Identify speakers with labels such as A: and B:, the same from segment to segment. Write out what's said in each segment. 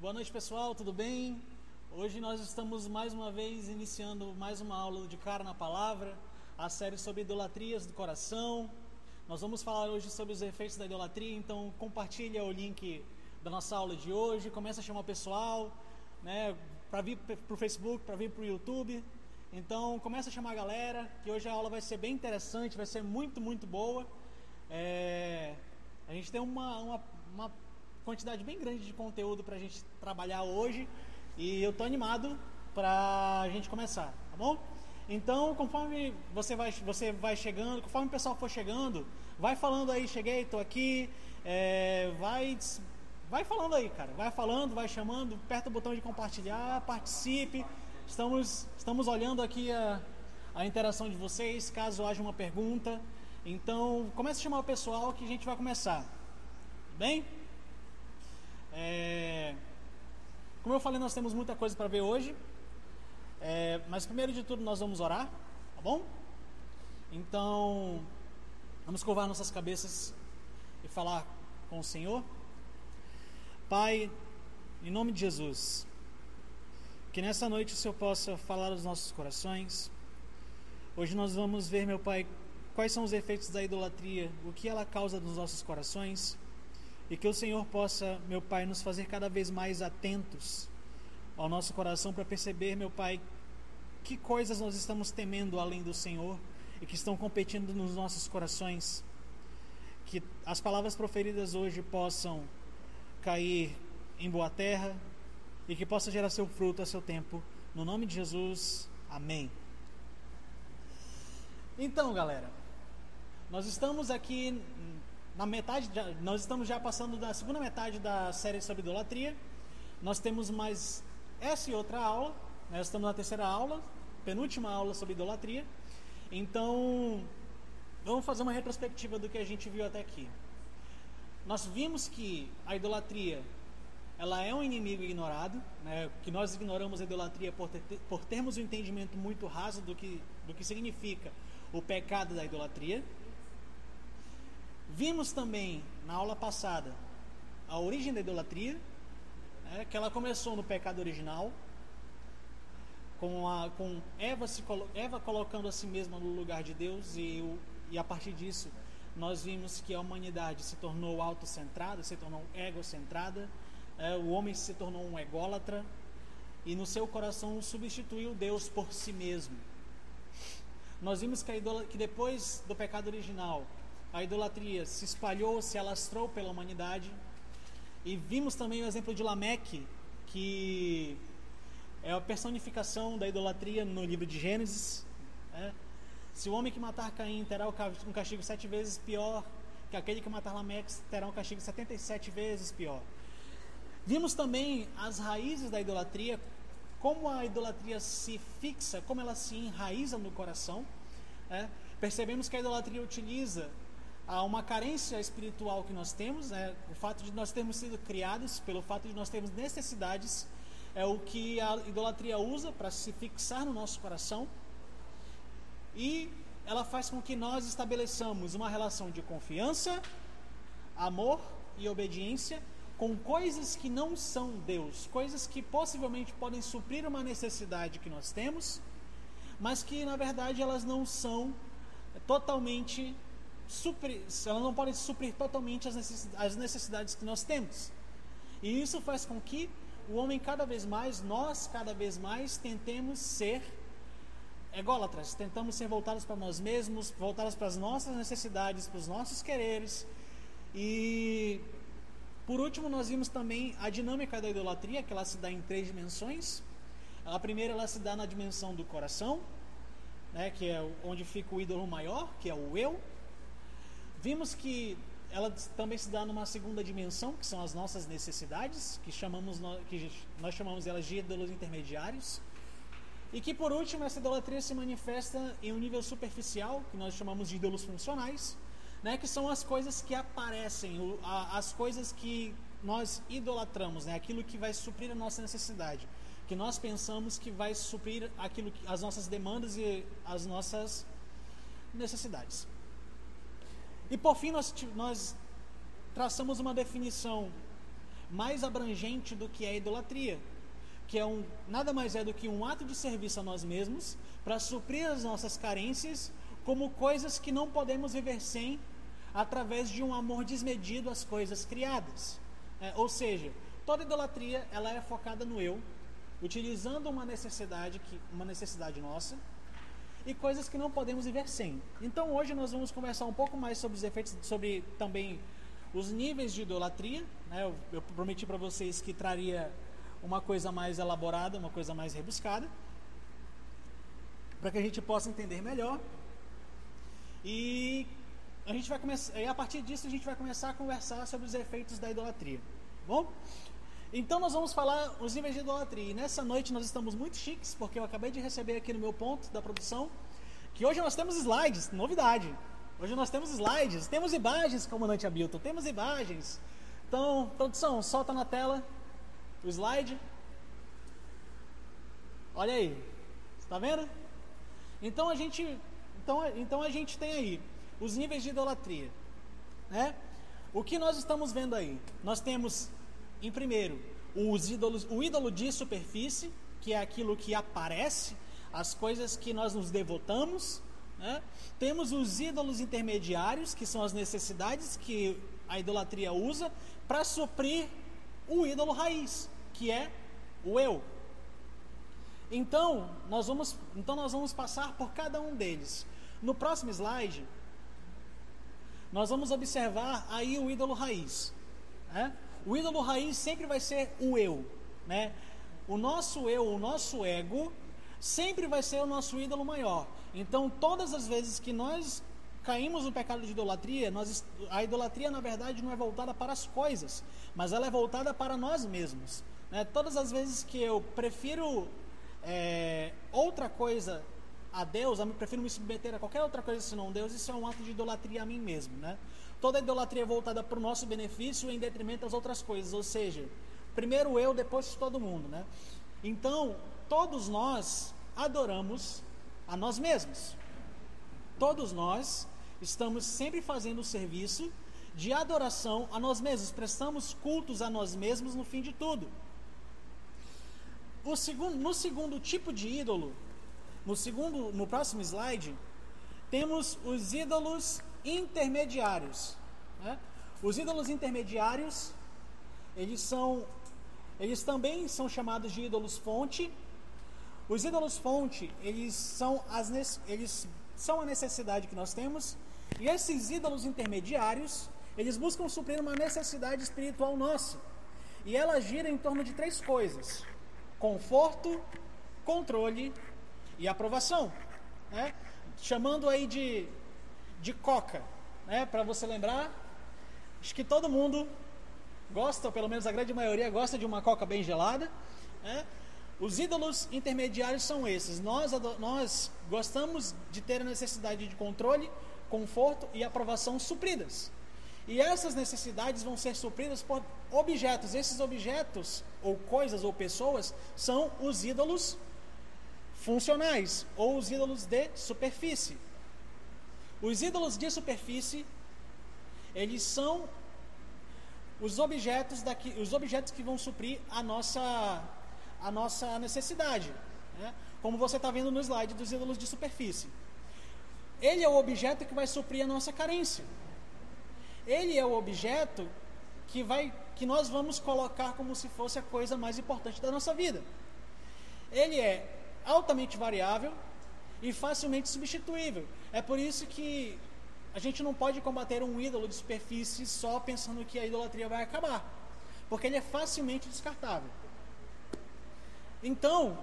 A: Boa noite, pessoal, tudo bem? Hoje nós estamos mais uma vez iniciando mais uma aula de cara na palavra, a série sobre idolatrias do coração. Nós vamos falar hoje sobre os efeitos da idolatria, então compartilha o link da nossa aula de hoje, começa a chamar o pessoal, né, para vir para o Facebook, para vir para o YouTube. Então começa a chamar a galera, que hoje a aula vai ser bem interessante, vai ser muito, muito boa. É, a gente tem uma, uma, uma quantidade bem grande de conteúdo para a gente trabalhar hoje e eu tô animado para a gente começar, tá bom? Então, conforme você vai, você vai chegando, conforme o pessoal for chegando, vai falando aí, cheguei, tô aqui, é, vai, vai falando aí, cara, vai falando, vai chamando, aperta o botão de compartilhar, participe. Estamos, estamos olhando aqui a, a interação de vocês, caso haja uma pergunta. Então, comece a chamar o pessoal que a gente vai começar. Bem? É, como eu falei, nós temos muita coisa para ver hoje. É, mas primeiro de tudo nós vamos orar, tá bom? Então, vamos curvar nossas cabeças e falar com o Senhor. Pai, em nome de Jesus, que nessa noite o Senhor possa falar aos nossos corações. Hoje nós vamos ver, meu Pai, quais são os efeitos da idolatria, o que ela causa nos nossos corações e que o Senhor possa, meu Pai, nos fazer cada vez mais atentos ao nosso coração para perceber, meu Pai, que coisas nós estamos temendo além do Senhor e que estão competindo nos nossos corações. Que as palavras proferidas hoje possam cair em boa terra e que possa gerar seu fruto a seu tempo. No nome de Jesus, amém. Então, galera, nós estamos aqui na metade, nós estamos já passando da segunda metade da série sobre idolatria. Nós temos mais essa e outra aula. Nós estamos na terceira aula, penúltima aula sobre idolatria. Então, vamos fazer uma retrospectiva do que a gente viu até aqui. Nós vimos que a idolatria ela é um inimigo ignorado, né? que nós ignoramos a idolatria por, ter, por termos um entendimento muito raso do que, do que significa o pecado da idolatria. Vimos também na aula passada a origem da idolatria, né, que ela começou no pecado original, com, a, com Eva, se, Eva colocando a si mesma no lugar de Deus, e, o, e a partir disso nós vimos que a humanidade se tornou autocentrada, se tornou egocentrada, é, o homem se tornou um ególatra, e no seu coração substituiu Deus por si mesmo. Nós vimos que, que depois do pecado original, a idolatria se espalhou, se alastrou pela humanidade. E vimos também o exemplo de Lameque, que é a personificação da idolatria no livro de Gênesis. Né? Se o homem que matar Caim terá um castigo sete vezes pior que aquele que matar Lameque terá um castigo 77 vezes pior. Vimos também as raízes da idolatria, como a idolatria se fixa, como ela se enraiza no coração. Né? Percebemos que a idolatria utiliza uma carência espiritual que nós temos, né? o fato de nós termos sido criados, pelo fato de nós termos necessidades, é o que a idolatria usa para se fixar no nosso coração. E ela faz com que nós estabeleçamos uma relação de confiança, amor e obediência com coisas que não são Deus, coisas que possivelmente podem suprir uma necessidade que nós temos, mas que na verdade elas não são totalmente suprir, elas não podem suprir totalmente as necessidades que nós temos. E isso faz com que o homem cada vez mais, nós cada vez mais tentemos ser ególatras, tentamos ser voltados para nós mesmos, voltados para as nossas necessidades, para os nossos quereres. E por último, nós vimos também a dinâmica da idolatria, que ela se dá em três dimensões. A primeira ela se dá na dimensão do coração, né, que é onde fica o ídolo maior, que é o eu. Vimos que ela também se dá numa segunda dimensão, que são as nossas necessidades, que, chamamos, que nós chamamos elas de ídolos intermediários. E que por último essa idolatria se manifesta em um nível superficial, que nós chamamos de ídolos funcionais, né, que são as coisas que aparecem, as coisas que nós idolatramos, né, aquilo que vai suprir a nossa necessidade. que nós pensamos que vai suprir aquilo que, as nossas demandas e as nossas necessidades. E por fim nós, nós traçamos uma definição mais abrangente do que é idolatria, que é um nada mais é do que um ato de serviço a nós mesmos para suprir as nossas carências como coisas que não podemos viver sem através de um amor desmedido às coisas criadas. É, ou seja, toda idolatria ela é focada no eu, utilizando uma necessidade que uma necessidade nossa e coisas que não podemos viver sem. Então hoje nós vamos conversar um pouco mais sobre os efeitos, sobre também os níveis de idolatria. Né? Eu, eu prometi para vocês que traria uma coisa mais elaborada, uma coisa mais rebuscada, para que a gente possa entender melhor. E a gente vai começar, e a partir disso a gente vai começar a conversar sobre os efeitos da idolatria. Bom? Então nós vamos falar os níveis de idolatria. E nessa noite nós estamos muito chiques, porque eu acabei de receber aqui no meu ponto da produção que hoje nós temos slides, novidade. Hoje nós temos slides, temos imagens, comandante Hamilton, temos imagens. Então, produção, solta na tela o slide. Olha aí, está vendo? Então a gente, então, então a gente tem aí os níveis de idolatria, né? O que nós estamos vendo aí? Nós temos em primeiro, os ídolos, o ídolo de superfície, que é aquilo que aparece, as coisas que nós nos devotamos. Né? Temos os ídolos intermediários, que são as necessidades que a idolatria usa para suprir o ídolo raiz, que é o eu. Então nós, vamos, então, nós vamos passar por cada um deles. No próximo slide, nós vamos observar aí o ídolo raiz. Né? O ídolo raiz sempre vai ser o eu, né? O nosso eu, o nosso ego, sempre vai ser o nosso ídolo maior. Então, todas as vezes que nós caímos no pecado de idolatria, nós, a idolatria na verdade não é voltada para as coisas, mas ela é voltada para nós mesmos. Né? Todas as vezes que eu prefiro é, outra coisa a Deus, eu prefiro me submeter a qualquer outra coisa senão Deus, isso é um ato de idolatria a mim mesmo, né? Toda idolatria é voltada para o nosso benefício em detrimento das outras coisas, ou seja, primeiro eu, depois todo mundo, né? Então, todos nós adoramos a nós mesmos. Todos nós estamos sempre fazendo o serviço de adoração a nós mesmos, prestamos cultos a nós mesmos no fim de tudo. Segundo, no segundo tipo de ídolo, no segundo, no próximo slide, temos os ídolos intermediários. Né? Os ídolos intermediários, eles são, eles também são chamados de ídolos fonte. Os ídolos fonte, eles são as eles são a necessidade que nós temos. E esses ídolos intermediários, eles buscam suprir uma necessidade espiritual nossa. E ela gira em torno de três coisas: conforto, controle e aprovação. Né? Chamando aí de de coca, né? Para você lembrar, acho que todo mundo gosta, ou pelo menos a grande maioria gosta de uma coca bem gelada, né? Os ídolos intermediários são esses. Nós, nós gostamos de ter a necessidade de controle, conforto e aprovação supridas. E essas necessidades vão ser supridas por objetos. Esses objetos, ou coisas, ou pessoas, são os ídolos funcionais, ou os ídolos de superfície. Os ídolos de superfície, eles são os objetos, daqui, os objetos que vão suprir a nossa, a nossa necessidade. Né? Como você está vendo no slide dos ídolos de superfície. Ele é o objeto que vai suprir a nossa carência. Ele é o objeto que, vai, que nós vamos colocar como se fosse a coisa mais importante da nossa vida. Ele é altamente variável, e facilmente substituível. É por isso que a gente não pode combater um ídolo de superfície só pensando que a idolatria vai acabar, porque ele é facilmente descartável. Então,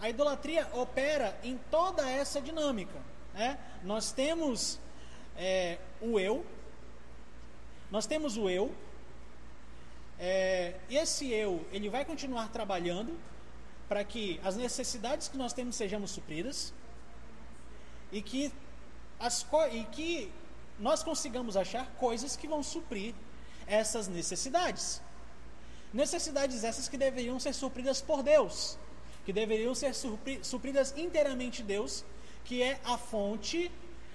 A: a idolatria opera em toda essa dinâmica. Né? Nós temos é, o eu, nós temos o eu, é, esse eu ele vai continuar trabalhando para que as necessidades que nós temos sejamos supridas e que, as e que nós consigamos achar coisas que vão suprir essas necessidades. Necessidades essas que deveriam ser supridas por Deus, que deveriam ser supridas inteiramente Deus, que é a fonte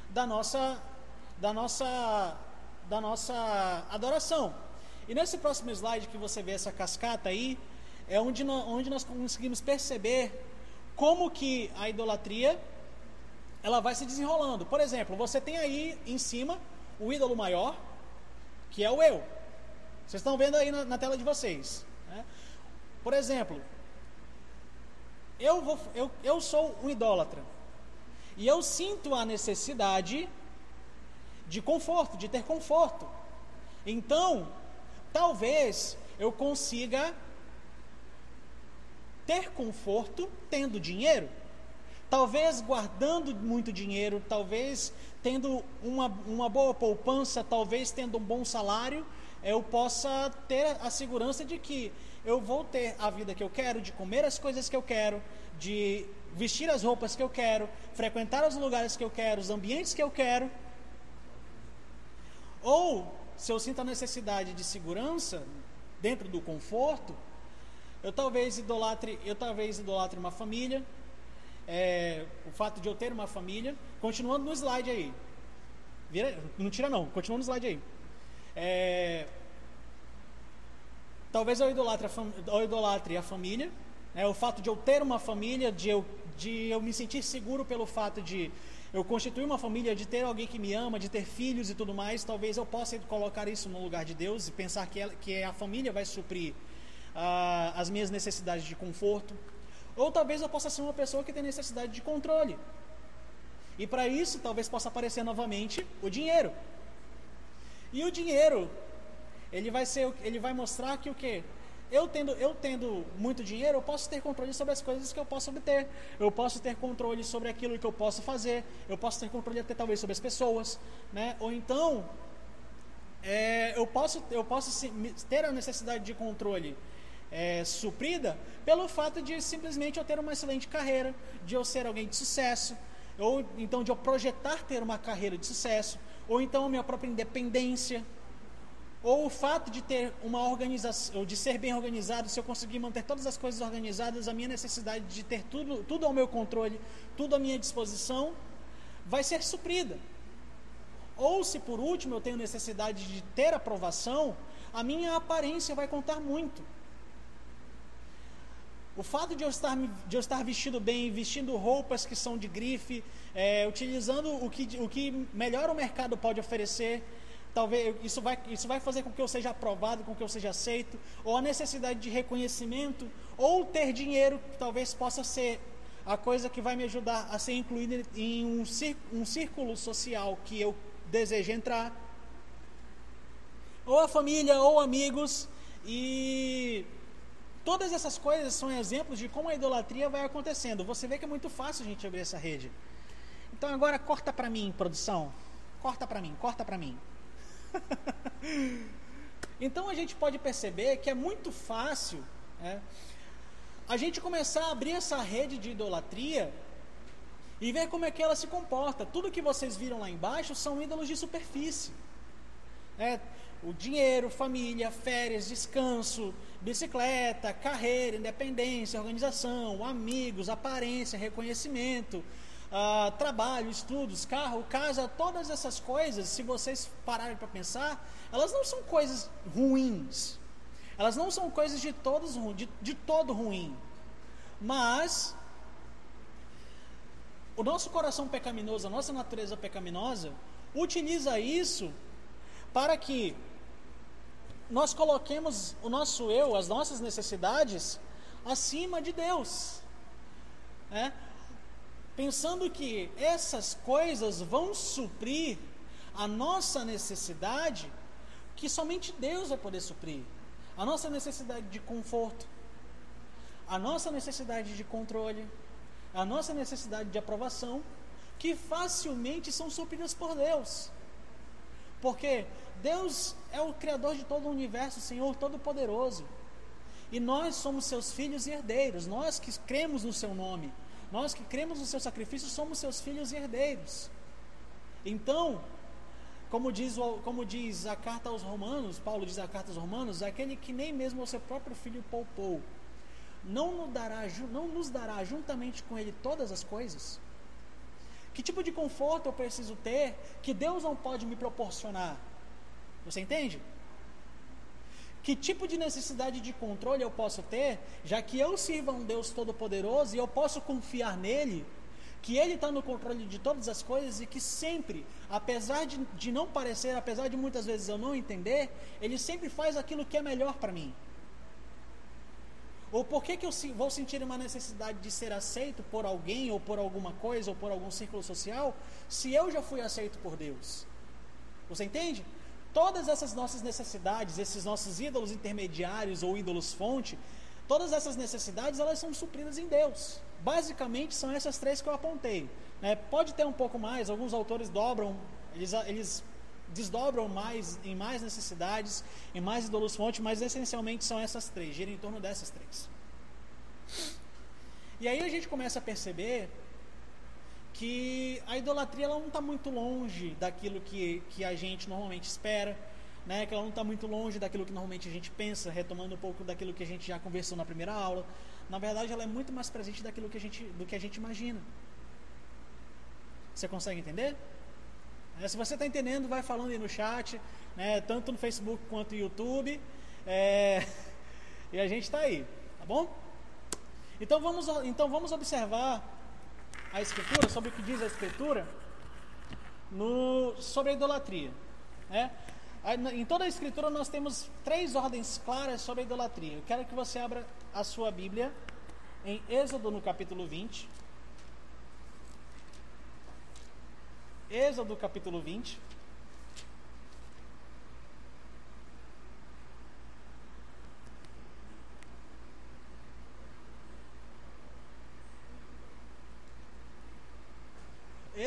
A: da nossa da nossa da nossa adoração. E nesse próximo slide que você vê essa cascata aí, é onde onde nós conseguimos perceber como que a idolatria ela vai se desenrolando. Por exemplo, você tem aí em cima o ídolo maior, que é o eu. Vocês estão vendo aí na, na tela de vocês. Né? Por exemplo, eu, vou, eu, eu sou um idólatra. E eu sinto a necessidade de conforto, de ter conforto. Então, talvez eu consiga ter conforto tendo dinheiro. Talvez guardando muito dinheiro, talvez tendo uma, uma boa poupança, talvez tendo um bom salário, eu possa ter a segurança de que eu vou ter a vida que eu quero, de comer as coisas que eu quero, de vestir as roupas que eu quero, frequentar os lugares que eu quero, os ambientes que eu quero. Ou, se eu sinto a necessidade de segurança dentro do conforto, eu talvez idolatre, eu talvez idolatre uma família, é, o fato de eu ter uma família, continuando no slide aí. Vira, não tira não, continua no slide aí. É, talvez eu idolatre a, eu idolatre a família, é, o fato de eu ter uma família, de eu, de eu me sentir seguro pelo fato de eu constituir uma família, de ter alguém que me ama, de ter filhos e tudo mais, talvez eu possa colocar isso no lugar de Deus e pensar que, ela, que a família vai suprir ah, as minhas necessidades de conforto. Ou talvez eu possa ser uma pessoa que tem necessidade de controle. E para isso, talvez possa aparecer novamente o dinheiro. E o dinheiro, ele vai ser, ele vai mostrar que o quê? Eu tendo, eu tendo muito dinheiro, eu posso ter controle sobre as coisas que eu posso obter. Eu posso ter controle sobre aquilo que eu posso fazer. Eu posso ter controle até talvez sobre as pessoas, né? Ou então, é, eu posso, eu posso ter a necessidade de controle é, suprida pelo fato de simplesmente eu ter uma excelente carreira, de eu ser alguém de sucesso, ou então de eu projetar ter uma carreira de sucesso, ou então a minha própria independência, ou o fato de ter uma organização, de ser bem organizado, se eu conseguir manter todas as coisas organizadas, a minha necessidade de ter tudo, tudo ao meu controle, tudo à minha disposição, vai ser suprida. Ou se por último eu tenho necessidade de ter aprovação, a minha aparência vai contar muito. O fato de eu estar, de eu estar vestido bem, vestindo roupas que são de grife, é, utilizando o que, o que melhor o mercado pode oferecer, talvez isso vai, isso vai fazer com que eu seja aprovado, com que eu seja aceito, ou a necessidade de reconhecimento, ou ter dinheiro, talvez possa ser a coisa que vai me ajudar a ser incluído em um, um círculo social que eu desejo entrar, ou a família, ou amigos, e Todas essas coisas são exemplos de como a idolatria vai acontecendo. Você vê que é muito fácil a gente abrir essa rede. Então agora corta para mim, produção. Corta para mim, corta para mim. então a gente pode perceber que é muito fácil é, a gente começar a abrir essa rede de idolatria e ver como é que ela se comporta. Tudo que vocês viram lá embaixo são ídolos de superfície. É, o dinheiro, família, férias, descanso, bicicleta, carreira, independência, organização, amigos, aparência, reconhecimento, uh, trabalho, estudos, carro, casa, todas essas coisas, se vocês pararem para pensar, elas não são coisas ruins. Elas não são coisas de, todos, de, de todo ruim. Mas o nosso coração pecaminoso, a nossa natureza pecaminosa, utiliza isso para que nós coloquemos o nosso eu, as nossas necessidades, acima de Deus. Né? Pensando que essas coisas vão suprir a nossa necessidade, que somente Deus vai poder suprir. A nossa necessidade de conforto, a nossa necessidade de controle, a nossa necessidade de aprovação, que facilmente são supridas por Deus. Porque Deus é o Criador de todo o universo, Senhor Todo-Poderoso. E nós somos seus filhos e herdeiros, nós que cremos no seu nome, nós que cremos no seu sacrifício, somos seus filhos e herdeiros. Então, Como diz, como diz a carta aos Romanos, Paulo diz a carta aos Romanos, aquele que nem mesmo o seu próprio filho poupou, não nos dará, não nos dará juntamente com ele todas as coisas? Que tipo de conforto eu preciso ter que Deus não pode me proporcionar? Você entende? Que tipo de necessidade de controle eu posso ter, já que eu sirvo a um Deus Todo-Poderoso e eu posso confiar nele, que Ele está no controle de todas as coisas e que sempre, apesar de, de não parecer, apesar de muitas vezes eu não entender, Ele sempre faz aquilo que é melhor para mim. Ou por que, que eu vou sentir uma necessidade de ser aceito por alguém, ou por alguma coisa, ou por algum círculo social, se eu já fui aceito por Deus? Você entende? Todas essas nossas necessidades, esses nossos ídolos intermediários ou ídolos fonte, todas essas necessidades elas são supridas em Deus. Basicamente são essas três que eu apontei. Né? Pode ter um pouco mais, alguns autores dobram, eles, eles desdobram mais em mais necessidades, em mais ídolos fonte, mas essencialmente são essas três, giram em torno dessas três. E aí a gente começa a perceber que a idolatria ela não está muito longe daquilo que, que a gente normalmente espera, né? que ela não está muito longe daquilo que normalmente a gente pensa, retomando um pouco daquilo que a gente já conversou na primeira aula. Na verdade, ela é muito mais presente daquilo que a gente, do que a gente imagina. Você consegue entender? É, se você está entendendo, vai falando aí no chat, né? tanto no Facebook quanto no YouTube. É... E a gente está aí, tá bom? Então vamos, então vamos observar a Escritura, sobre o que diz a Escritura, no, sobre a idolatria. Né? Em toda a Escritura nós temos três ordens claras sobre a idolatria. Eu quero que você abra a sua Bíblia em Êxodo no capítulo 20. Êxodo capítulo 20.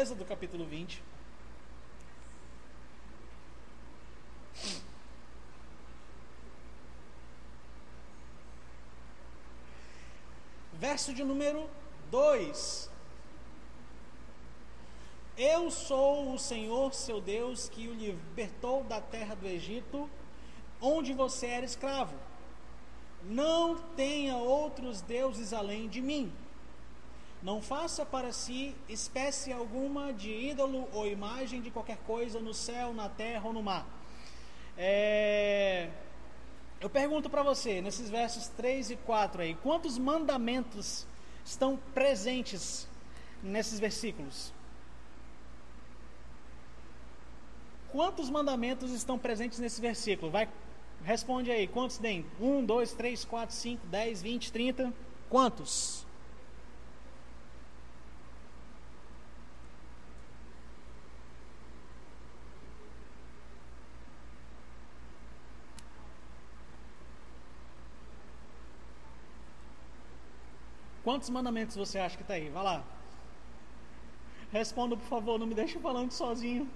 A: Êxodo capítulo 20. Verso de número 2. Eu sou o Senhor seu Deus que o libertou da terra do Egito, onde você era escravo. Não tenha outros deuses além de mim. Não faça para si espécie alguma de ídolo ou imagem de qualquer coisa no céu, na terra ou no mar. É... Eu pergunto para você, nesses versos 3 e 4 aí, quantos mandamentos estão presentes nesses versículos? Quantos mandamentos estão presentes nesse versículo? Vai, responde aí, quantos tem? 1, 2, 3, 4, 5, 10, 20, 30? Quantos? Quantos mandamentos você acha que está aí? Vai lá. Responda, por favor, não me deixe falando sozinho.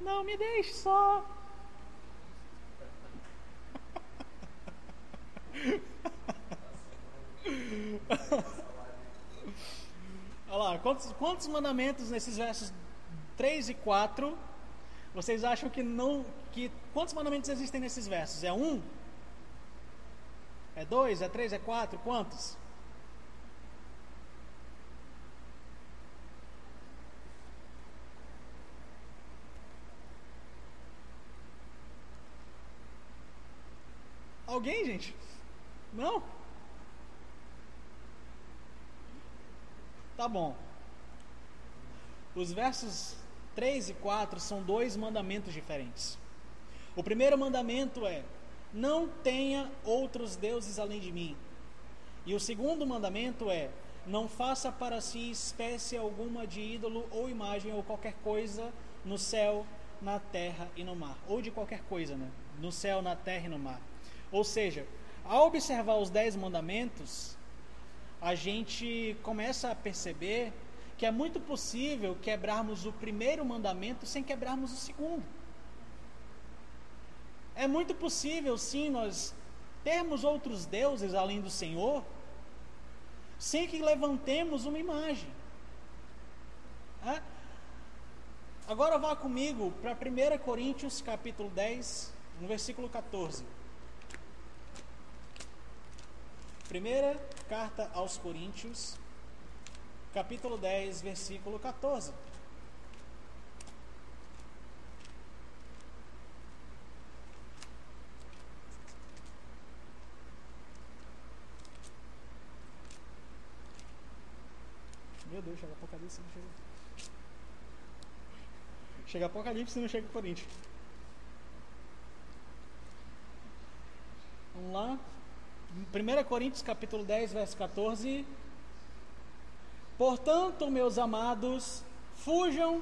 A: Não me deixe só. Olha lá, quantos, quantos mandamentos nesses versos 3 e 4 vocês acham que não. que Quantos mandamentos existem nesses versos? É um? É dois? É três? É quatro? Quantos? Alguém, gente? Não? Tá bom. Os versos 3 e 4 são dois mandamentos diferentes. O primeiro mandamento é: não tenha outros deuses além de mim. E o segundo mandamento é: não faça para si espécie alguma de ídolo ou imagem ou qualquer coisa no céu, na terra e no mar. Ou de qualquer coisa, né? No céu, na terra e no mar. Ou seja, ao observar os dez mandamentos, a gente começa a perceber que é muito possível quebrarmos o primeiro mandamento sem quebrarmos o segundo. É muito possível, sim, nós termos outros deuses além do Senhor, sem que levantemos uma imagem. É? Agora vá comigo para 1 Coríntios capítulo 10, no versículo 14. Primeira carta aos Coríntios, capítulo 10, versículo 14. Meu Deus, chega Apocalipse, não chega. Chega Apocalipse não chega Coríntios. Vamos lá. 1 Coríntios capítulo 10, verso 14. Portanto, meus amados, fujam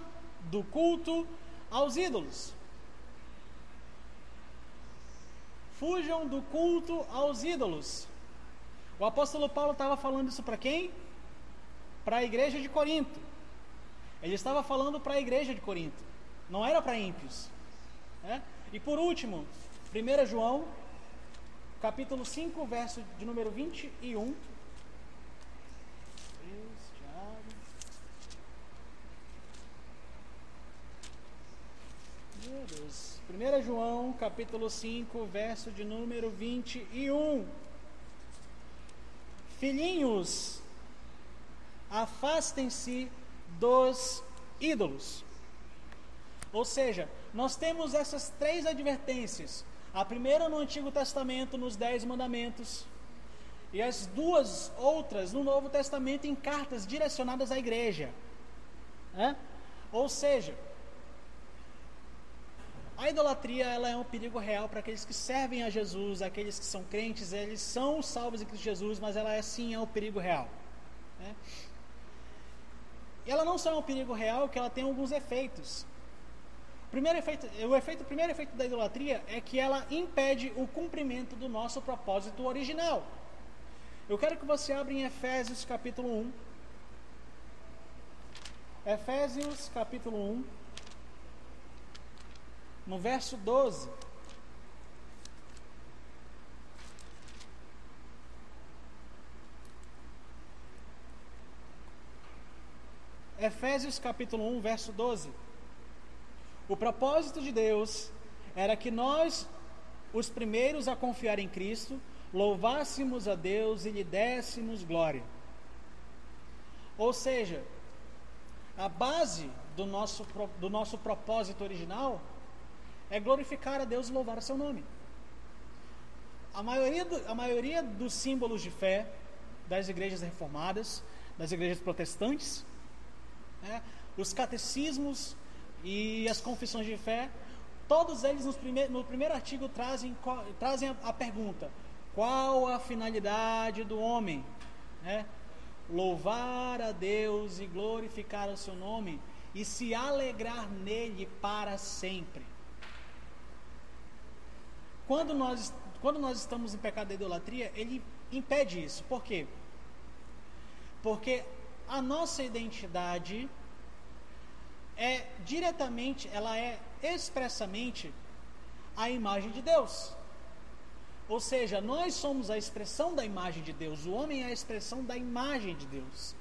A: do culto aos ídolos. Fujam do culto aos ídolos. O apóstolo Paulo estava falando isso para quem? Para a igreja de Corinto. Ele estava falando para a igreja de Corinto. Não era para ímpios. Né? E por último, 1 João capítulo 5, verso de número 21. Meu Deus. 1 João, capítulo 5, verso de número 21. Filhinhos, afastem-se dos ídolos. Ou seja, nós temos essas três advertências a primeira no Antigo Testamento, nos Dez Mandamentos, e as duas outras no Novo Testamento em cartas direcionadas à igreja. Né? Ou seja, a idolatria ela é um perigo real para aqueles que servem a Jesus, aqueles que são crentes, eles são salvos em Cristo Jesus, mas ela é sim é um perigo real. Né? E ela não só é um perigo real, que ela tem alguns efeitos. Primeiro efeito, o, efeito, o primeiro efeito da idolatria é que ela impede o cumprimento do nosso propósito original. Eu quero que você abra em Efésios capítulo 1. Efésios capítulo 1, no verso 12. Efésios capítulo 1, verso 12. O propósito de Deus era que nós, os primeiros a confiar em Cristo, louvássemos a Deus e lhe dessemos glória. Ou seja, a base do nosso, do nosso propósito original é glorificar a Deus e louvar o seu nome. A maioria, do, a maioria dos símbolos de fé das igrejas reformadas, das igrejas protestantes, né, os catecismos e as confissões de fé, todos eles no primeiro artigo trazem, trazem a, a pergunta: qual a finalidade do homem? É, louvar a Deus e glorificar o seu nome e se alegrar nele para sempre. Quando nós, quando nós estamos em pecado da idolatria, ele impede isso. Por quê? Porque a nossa identidade é diretamente, ela é expressamente a imagem de Deus. Ou seja, nós somos a expressão da imagem de Deus, o homem é a expressão da imagem de Deus.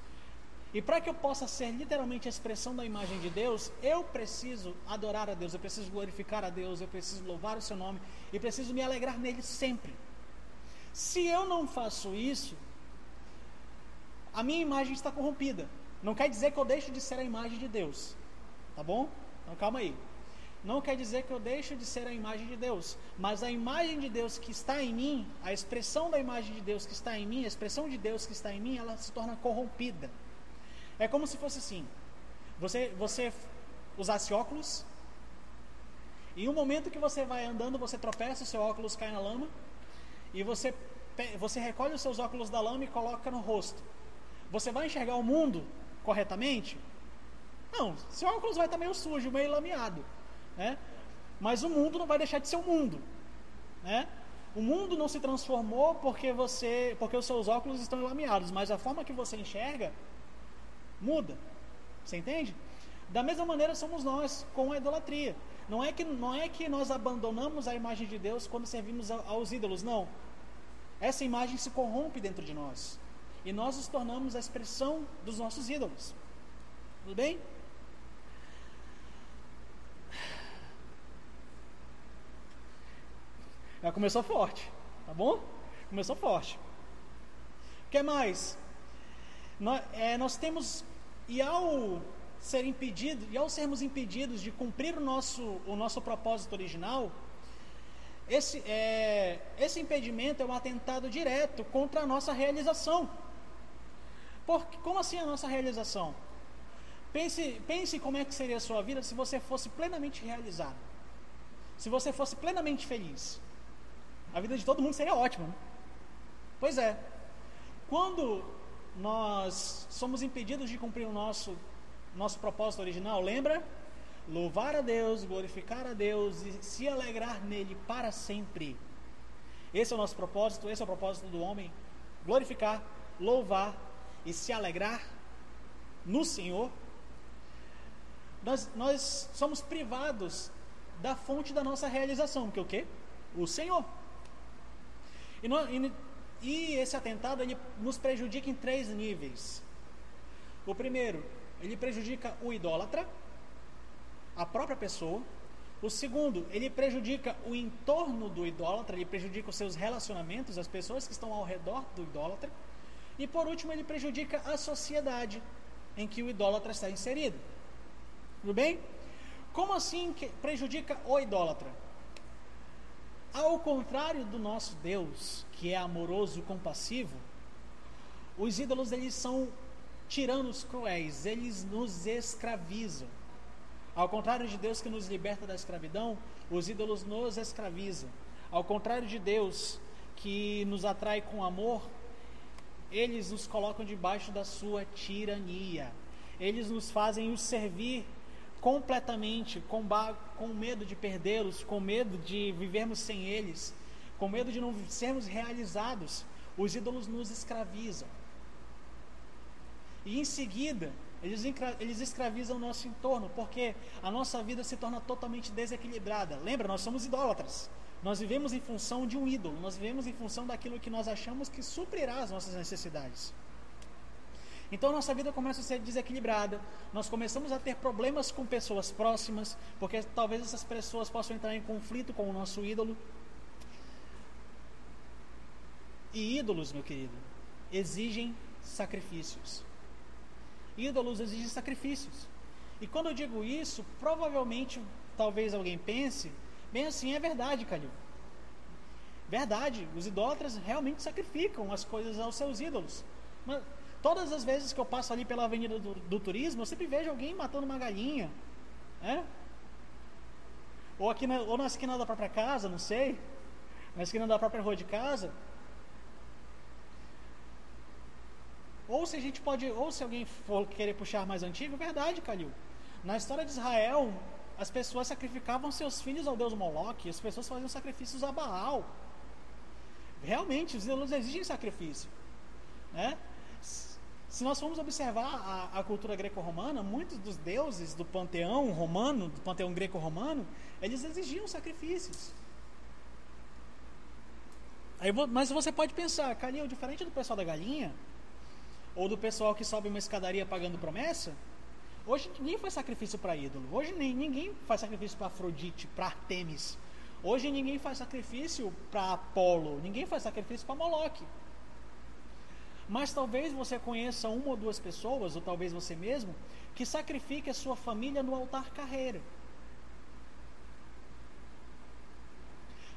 A: E para que eu possa ser literalmente a expressão da imagem de Deus, eu preciso adorar a Deus, eu preciso glorificar a Deus, eu preciso louvar o seu nome e preciso me alegrar nele sempre. Se eu não faço isso, a minha imagem está corrompida. Não quer dizer que eu deixo de ser a imagem de Deus. Tá bom? Então calma aí. Não quer dizer que eu deixo de ser a imagem de Deus, mas a imagem de Deus que está em mim, a expressão da imagem de Deus que está em mim, a expressão de Deus que está em mim, ela se torna corrompida. É como se fosse assim: você, você usasse óculos, e um momento que você vai andando, você tropeça, o seu óculos cai na lama, e você, você recolhe os seus óculos da lama e coloca no rosto. Você vai enxergar o mundo corretamente? Não, seu óculos vai estar meio sujo, meio lameado, né? Mas o mundo não vai deixar de ser o mundo, né? O mundo não se transformou porque você, porque os seus óculos estão lameados, mas a forma que você enxerga muda. Você entende? Da mesma maneira somos nós com a idolatria. Não é que não é que nós abandonamos a imagem de Deus quando servimos aos ídolos, não. Essa imagem se corrompe dentro de nós e nós nos tornamos a expressão dos nossos ídolos. Tudo bem? Já começou forte, tá bom? Começou forte. O que mais? Nós, é, nós temos, e ao ser impedido, e ao sermos impedidos de cumprir o nosso, o nosso propósito original, esse, é, esse impedimento é um atentado direto contra a nossa realização. Porque, como assim a nossa realização? Pense, pense como é que seria a sua vida se você fosse plenamente realizado. Se você fosse plenamente feliz. A vida de todo mundo seria ótima. Né? Pois é. Quando nós somos impedidos de cumprir o nosso, nosso propósito original, lembra? Louvar a Deus, glorificar a Deus e se alegrar nele para sempre. Esse é o nosso propósito, esse é o propósito do homem. Glorificar, louvar e se alegrar no Senhor nós, nós somos privados da fonte da nossa realização, que é o quê? O Senhor. E, no, e, e esse atentado ele nos prejudica em três níveis. O primeiro, ele prejudica o idólatra, a própria pessoa. O segundo, ele prejudica o entorno do idólatra, ele prejudica os seus relacionamentos, as pessoas que estão ao redor do idólatra. E por último, ele prejudica a sociedade em que o idólatra está inserido. Tudo bem? Como assim prejudica o idólatra? Ao contrário do nosso Deus, que é amoroso, compassivo, os ídolos eles são tiranos cruéis, eles nos escravizam. Ao contrário de Deus que nos liberta da escravidão, os ídolos nos escravizam. Ao contrário de Deus que nos atrai com amor, eles nos colocam debaixo da sua tirania. Eles nos fazem os servir completamente, com, com medo de perdê-los, com medo de vivermos sem eles, com medo de não sermos realizados, os ídolos nos escravizam. E em seguida, eles, eles escravizam o nosso entorno, porque a nossa vida se torna totalmente desequilibrada. Lembra, nós somos idólatras. Nós vivemos em função de um ídolo, nós vivemos em função daquilo que nós achamos que suprirá as nossas necessidades. Então nossa vida começa a ser desequilibrada, nós começamos a ter problemas com pessoas próximas, porque talvez essas pessoas possam entrar em conflito com o nosso ídolo. E ídolos, meu querido, exigem sacrifícios. Ídolos exigem sacrifícios. E quando eu digo isso, provavelmente, talvez alguém pense, bem assim, é verdade, Calil. Verdade, os idólatras realmente sacrificam as coisas aos seus ídolos. Mas Todas as vezes que eu passo ali pela avenida do, do turismo, eu sempre vejo alguém matando uma galinha. Né? Ou, aqui na, ou na esquina da própria casa, não sei. Na esquina da própria rua de casa. Ou se a gente pode, ou se alguém for querer puxar mais antigo, verdade, Calil. Na história de Israel, as pessoas sacrificavam seus filhos ao deus Moloque, as pessoas faziam sacrifícios a Baal. Realmente, os deuses exigem sacrifício. Né? Se nós formos observar a, a cultura greco-romana, muitos dos deuses do panteão romano, do panteão greco-romano, eles exigiam sacrifícios. Aí, mas você pode pensar, Calil, diferente do pessoal da galinha, ou do pessoal que sobe uma escadaria pagando promessa, hoje ninguém faz sacrifício para ídolo. Hoje ninguém faz sacrifício para Afrodite, para Artemis. Hoje ninguém faz sacrifício para Apolo, ninguém faz sacrifício para Moloque. Mas talvez você conheça uma ou duas pessoas, ou talvez você mesmo, que sacrifique a sua família no altar carreira.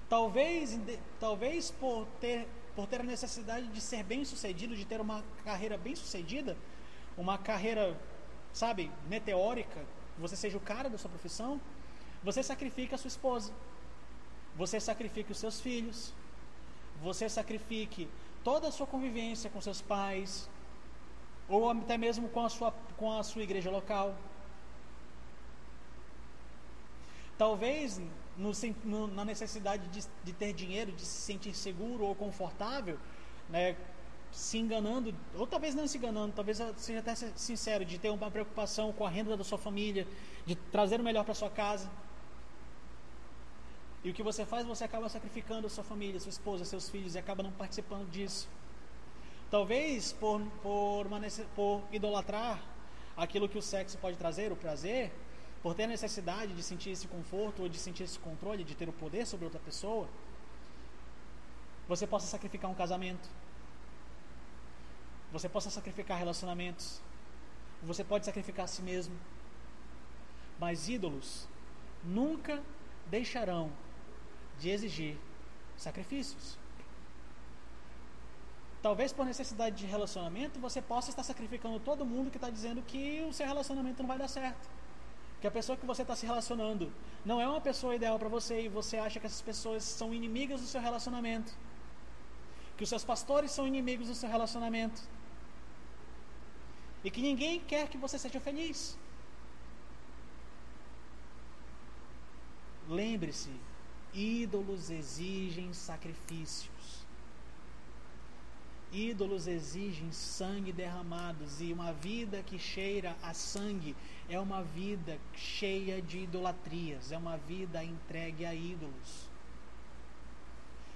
A: Talvez, talvez por ter, por ter a necessidade de ser bem sucedido, de ter uma carreira bem sucedida, uma carreira, sabe, meteórica, você seja o cara da sua profissão, você sacrifica a sua esposa, você sacrifica os seus filhos, você sacrifique toda a sua convivência com seus pais, ou até mesmo com a sua, com a sua igreja local. Talvez no, no, na necessidade de, de, ter dinheiro, de se sentir seguro ou confortável, né, se enganando, ou talvez não se enganando, talvez seja até sincero, de ter uma preocupação com a renda da sua família, de trazer o melhor para sua casa. E o que você faz, você acaba sacrificando a sua família, sua esposa, seus filhos e acaba não participando disso. Talvez por, por, por idolatrar aquilo que o sexo pode trazer, o prazer, por ter necessidade de sentir esse conforto ou de sentir esse controle, de ter o poder sobre outra pessoa, você possa sacrificar um casamento, você possa sacrificar relacionamentos, você pode sacrificar a si mesmo. Mas ídolos nunca deixarão de exigir sacrifícios. Talvez por necessidade de relacionamento você possa estar sacrificando todo mundo que está dizendo que o seu relacionamento não vai dar certo. Que a pessoa que você está se relacionando não é uma pessoa ideal para você e você acha que essas pessoas são inimigas do seu relacionamento. Que os seus pastores são inimigos do seu relacionamento. E que ninguém quer que você seja feliz. Lembre-se, ídolos exigem sacrifícios. Ídolos exigem sangue derramados e uma vida que cheira a sangue é uma vida cheia de idolatrias, é uma vida entregue a ídolos.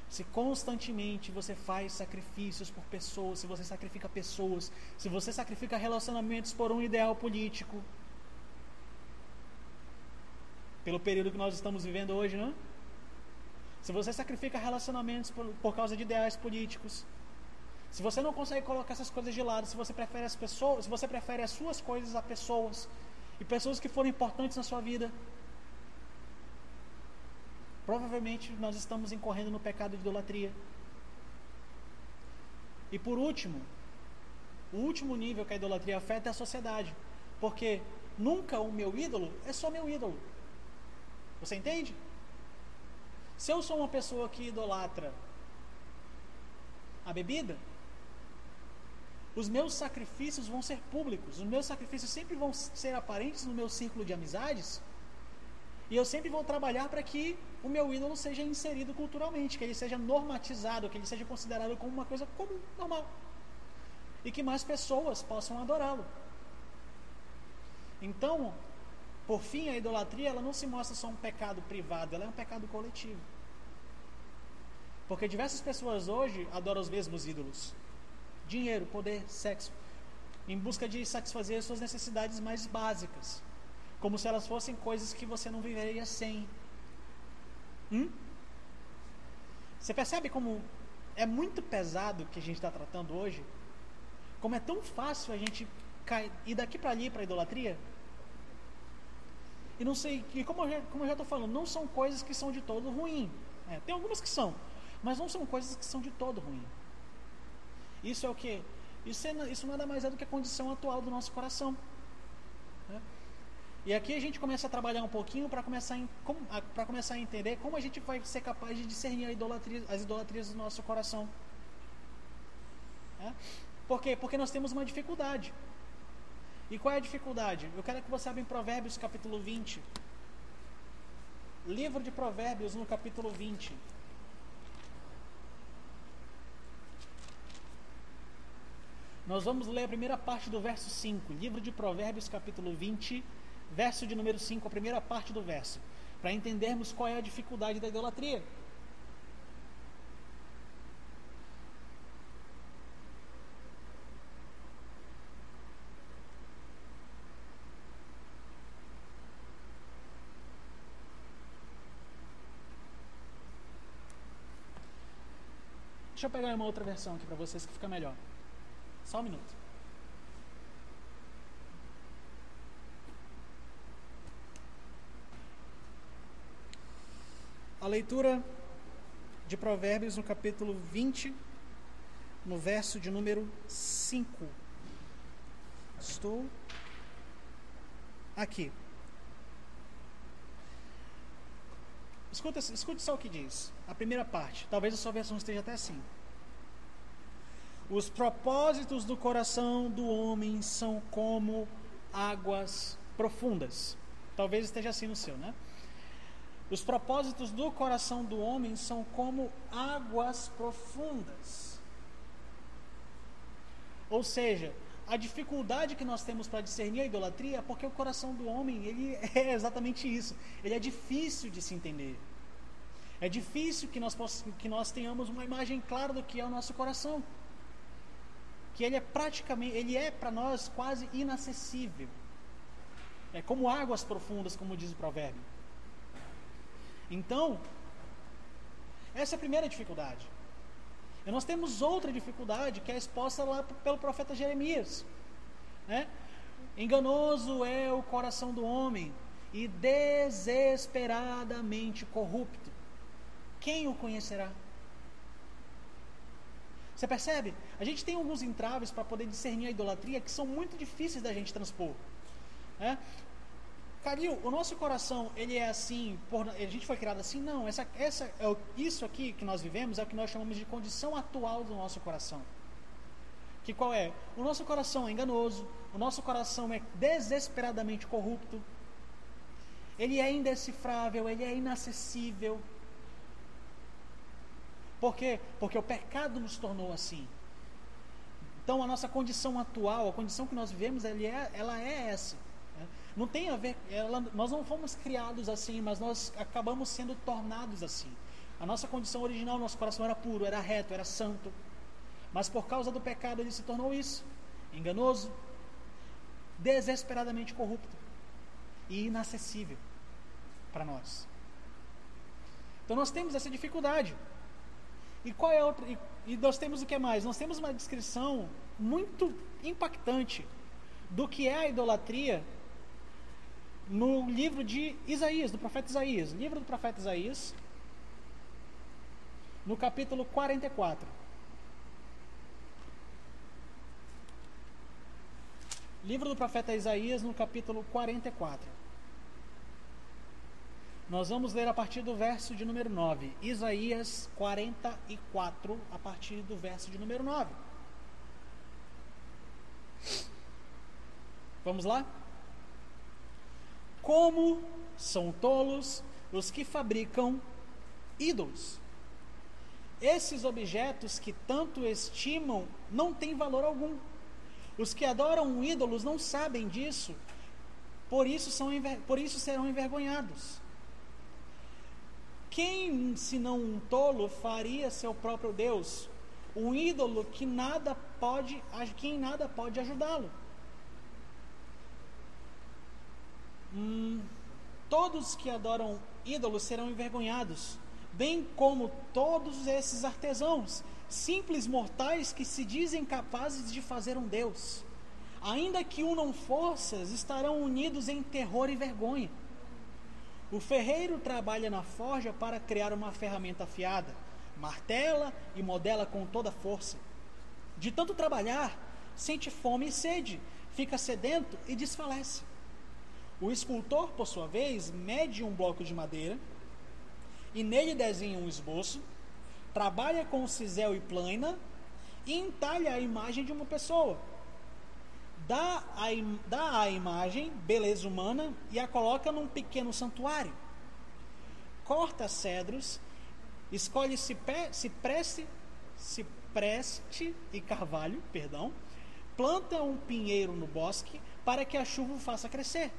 A: Se constantemente você faz sacrifícios por pessoas, se você sacrifica pessoas, se você sacrifica relacionamentos por um ideal político, pelo período que nós estamos vivendo hoje, não? Se você sacrifica relacionamentos por, por causa de ideais políticos, se você não consegue colocar essas coisas de lado, se você prefere as pessoas, se você prefere as suas coisas a pessoas e pessoas que foram importantes na sua vida, provavelmente nós estamos incorrendo no pecado de idolatria. E por último, o último nível que a idolatria afeta é a sociedade, porque nunca o meu ídolo é só meu ídolo. Você entende? Se eu sou uma pessoa que idolatra a bebida, os meus sacrifícios vão ser públicos, os meus sacrifícios sempre vão ser aparentes no meu círculo de amizades, e eu sempre vou trabalhar para que o meu ídolo seja inserido culturalmente, que ele seja normatizado, que ele seja considerado como uma coisa comum, normal, e que mais pessoas possam adorá-lo. Então, por fim, a idolatria ela não se mostra só um pecado privado, ela é um pecado coletivo. Porque diversas pessoas hoje adoram os mesmos ídolos: dinheiro, poder, sexo, em busca de satisfazer suas necessidades mais básicas, como se elas fossem coisas que você não viveria sem. Hum? Você percebe como é muito pesado o que a gente está tratando hoje? Como é tão fácil a gente cair, ir daqui para ali para idolatria? E não sei, e como eu já, como eu já estou falando, não são coisas que são de todo ruim. É, tem algumas que são, mas não são coisas que são de todo ruim. Isso é o que? Isso, é, isso nada mais é do que a condição atual do nosso coração. E aqui a gente começa a trabalhar um pouquinho para começar, a, começar a entender como a gente vai ser capaz de discernir idolatria, as idolatrias do nosso coração. É? Por quê? Porque nós temos uma dificuldade. E qual é a dificuldade? Eu quero que você abra em Provérbios capítulo 20. Livro de Provérbios no capítulo 20. Nós vamos ler a primeira parte do verso 5. Livro de Provérbios capítulo 20, verso de número 5, a primeira parte do verso. Para entendermos qual é a dificuldade da idolatria. Deixa eu pegar uma outra versão aqui para vocês que fica melhor. Só um minuto. Leitura de Provérbios no capítulo 20, no verso de número 5. Estou aqui. Escuta, escute só o que diz. A primeira parte. Talvez a sua versão esteja até assim. Os propósitos do coração do homem são como águas profundas. Talvez esteja assim no seu, né? Os propósitos do coração do homem são como águas profundas. Ou seja, a dificuldade que nós temos para discernir a idolatria é porque o coração do homem ele é exatamente isso. Ele é difícil de se entender. É difícil que nós, que nós tenhamos uma imagem clara do que é o nosso coração. Que ele é praticamente, ele é para nós quase inacessível. É como águas profundas, como diz o provérbio. Então, essa é a primeira dificuldade. E nós temos outra dificuldade que é exposta lá pelo profeta Jeremias. Né? Enganoso é o coração do homem e desesperadamente corrupto. Quem o conhecerá? Você percebe? A gente tem alguns entraves para poder discernir a idolatria que são muito difíceis da gente transpor. Né? Calil, o nosso coração, ele é assim, por, a gente foi criado assim? Não, essa, essa, é isso aqui que nós vivemos é o que nós chamamos de condição atual do nosso coração. Que qual é? O nosso coração é enganoso, o nosso coração é desesperadamente corrupto, ele é indecifrável, ele é inacessível. Por quê? Porque o pecado nos tornou assim. Então a nossa condição atual, a condição que nós vivemos, é, ela é essa. Não tem a ver, ela, nós não fomos criados assim, mas nós acabamos sendo tornados assim. A nossa condição original, nosso coração era puro, era reto, era santo. Mas por causa do pecado ele se tornou isso, enganoso, desesperadamente corrupto e inacessível para nós. Então nós temos essa dificuldade. E qual é outra? E, e nós temos o que mais? Nós temos uma descrição muito impactante do que é a idolatria no livro de Isaías, do profeta Isaías. Livro do profeta Isaías, no capítulo 44. Livro do profeta Isaías, no capítulo 44. Nós vamos ler a partir do verso de número 9. Isaías 44, a partir do verso de número 9. Vamos lá? Como são tolos os que fabricam ídolos. Esses objetos que tanto estimam não têm valor algum. Os que adoram ídolos não sabem disso, por isso, são, por isso serão envergonhados. Quem, senão um tolo, faria seu próprio Deus? Um ídolo que nada pode, quem nada pode ajudá-lo. Hum, todos que adoram ídolos serão envergonhados, bem como todos esses artesãos, simples mortais que se dizem capazes de fazer um Deus. Ainda que unam forças, estarão unidos em terror e vergonha. O ferreiro trabalha na forja para criar uma ferramenta afiada, martela e modela com toda força. De tanto trabalhar, sente fome e sede, fica sedento e desfalece. O escultor, por sua vez, mede um bloco de madeira e nele desenha um esboço, trabalha com cisel e plana e entalha a imagem de uma pessoa. Dá a, dá à imagem beleza humana e a coloca num pequeno santuário. Corta cedros, escolhe cipreste, cipreste e carvalho, perdão, planta um pinheiro no bosque para que a chuva o faça crescer.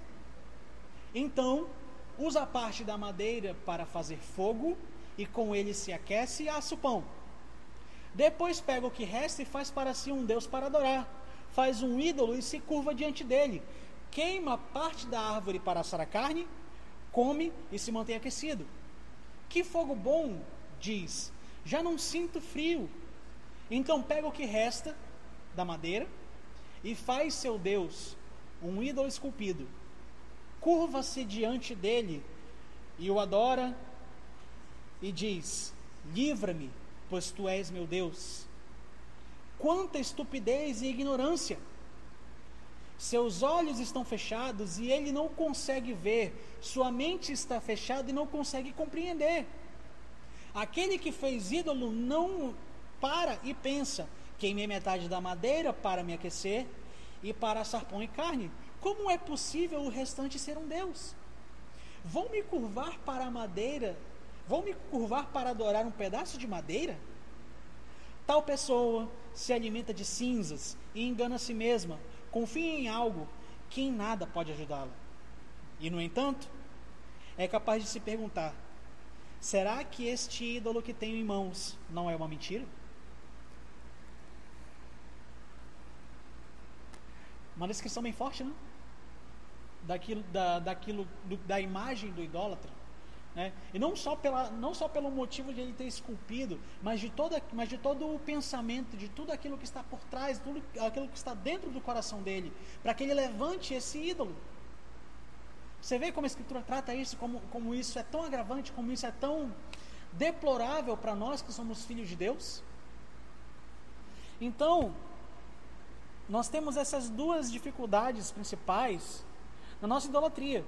A: Então, usa parte da madeira para fazer fogo e com ele se aquece e assa o pão. Depois pega o que resta e faz para si um Deus para adorar. Faz um ídolo e se curva diante dele. Queima parte da árvore para assar a carne, come e se mantém aquecido. Que fogo bom, diz. Já não sinto frio. Então pega o que resta da madeira e faz seu Deus um ídolo esculpido curva-se diante dele e o adora e diz: Livra-me, pois tu és meu Deus. Quanta estupidez e ignorância! Seus olhos estão fechados e ele não consegue ver, sua mente está fechada e não consegue compreender. Aquele que fez ídolo não para e pensa: queimei metade da madeira para me aquecer e para assar pão e carne. Como é possível o restante ser um Deus? Vou me curvar para a madeira? Vou me curvar para adorar um pedaço de madeira? Tal pessoa se alimenta de cinzas e engana a si mesma, confia em algo que em nada pode ajudá-la. E, no entanto, é capaz de se perguntar: será que este ídolo que tenho em mãos não é uma mentira? Uma descrição bem forte, não? Daquilo, da, daquilo do, da imagem do idólatra. Né? E não só, pela, não só pelo motivo de ele ter esculpido, mas de, toda, mas de todo o pensamento, de tudo aquilo que está por trás, tudo aquilo que está dentro do coração dele, para que ele levante esse ídolo. Você vê como a Escritura trata isso, como, como isso é tão agravante, como isso é tão deplorável para nós que somos filhos de Deus? Então, nós temos essas duas dificuldades principais na nossa idolatria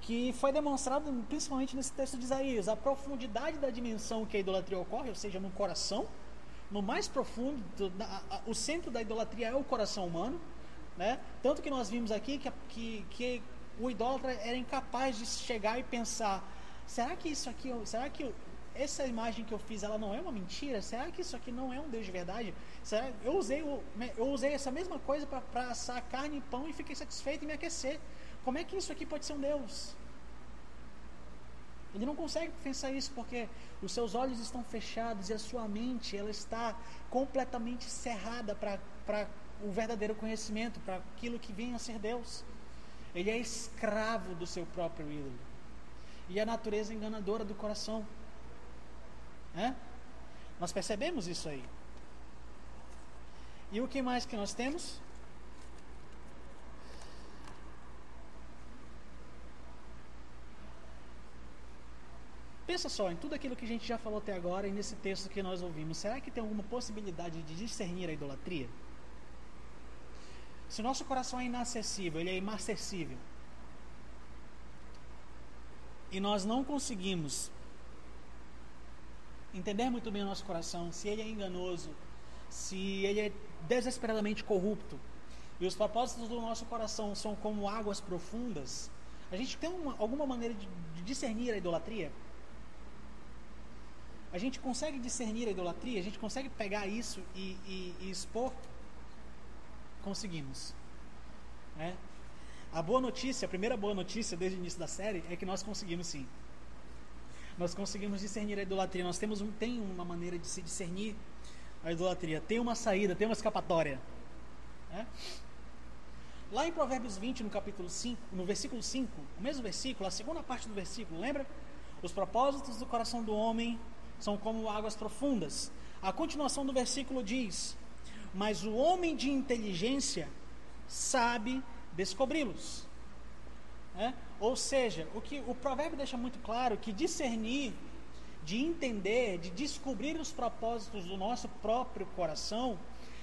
A: que foi demonstrado principalmente nesse texto de Isaías, a profundidade da dimensão que a idolatria ocorre, ou seja, no coração, no mais profundo, o centro da idolatria é o coração humano, né? Tanto que nós vimos aqui que, que, que o idólatra era incapaz de chegar e pensar: será que isso aqui, será que essa imagem que eu fiz, ela não é uma mentira? Será que isso aqui não é um Deus de verdade? Eu usei, eu usei essa mesma coisa para assar carne e pão e fiquei satisfeito e me aquecer. Como é que isso aqui pode ser um Deus? Ele não consegue pensar isso porque os seus olhos estão fechados e a sua mente ela está completamente cerrada para o verdadeiro conhecimento, para aquilo que vem a ser Deus. Ele é escravo do seu próprio ídolo. E a natureza enganadora do coração. É? Nós percebemos isso aí. E o que mais que nós temos? Pensa só em tudo aquilo que a gente já falou até agora e nesse texto que nós ouvimos. Será que tem alguma possibilidade de discernir a idolatria? Se o nosso coração é inacessível, ele é inacessível, e nós não conseguimos entender muito bem o nosso coração, se ele é enganoso, se ele é desesperadamente corrupto, e os propósitos do nosso coração são como águas profundas, a gente tem uma, alguma maneira de, de discernir a idolatria? A gente consegue discernir a idolatria? A gente consegue pegar isso e, e, e expor? Conseguimos. Né? A boa notícia, a primeira boa notícia desde o início da série é que nós conseguimos sim. Nós conseguimos discernir a idolatria. Nós temos um, tem uma maneira de se discernir a idolatria. Tem uma saída, tem uma escapatória. Né? Lá em Provérbios 20, no capítulo 5, no versículo 5, o mesmo versículo, a segunda parte do versículo, lembra? Os propósitos do coração do homem são como águas profundas. A continuação do versículo diz: Mas o homem de inteligência sabe descobri-los. É? Ou seja, o que o provérbio deixa muito claro que discernir, de entender, de descobrir os propósitos do nosso próprio coração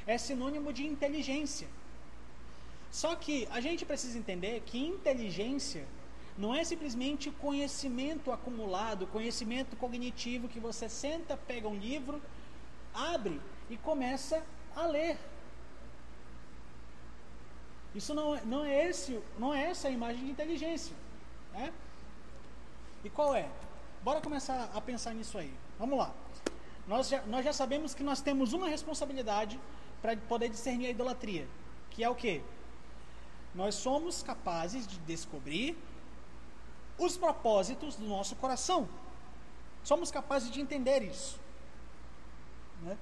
A: é sinônimo de inteligência. Só que a gente precisa entender que inteligência não é simplesmente conhecimento acumulado, conhecimento cognitivo que você senta, pega um livro, abre e começa a ler. Isso não, é, não é esse, não é essa a imagem de inteligência, né? E qual é? Bora começar a pensar nisso aí. Vamos lá. Nós já, nós já sabemos que nós temos uma responsabilidade para poder discernir a idolatria, que é o que? Nós somos capazes de descobrir os propósitos do nosso coração. Somos capazes de entender isso. Né?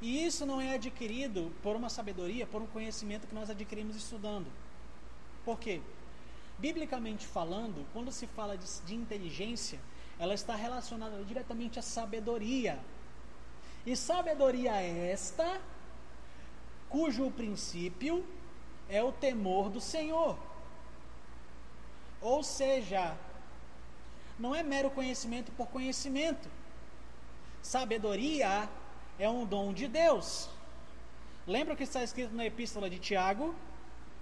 A: E isso não é adquirido por uma sabedoria, por um conhecimento que nós adquirimos estudando. Por quê? Biblicamente falando, quando se fala de, de inteligência, ela está relacionada diretamente à sabedoria. E sabedoria esta, cujo princípio é o temor do Senhor. Ou seja, não é mero conhecimento por conhecimento. Sabedoria é um dom de Deus. Lembra o que está escrito na epístola de Tiago,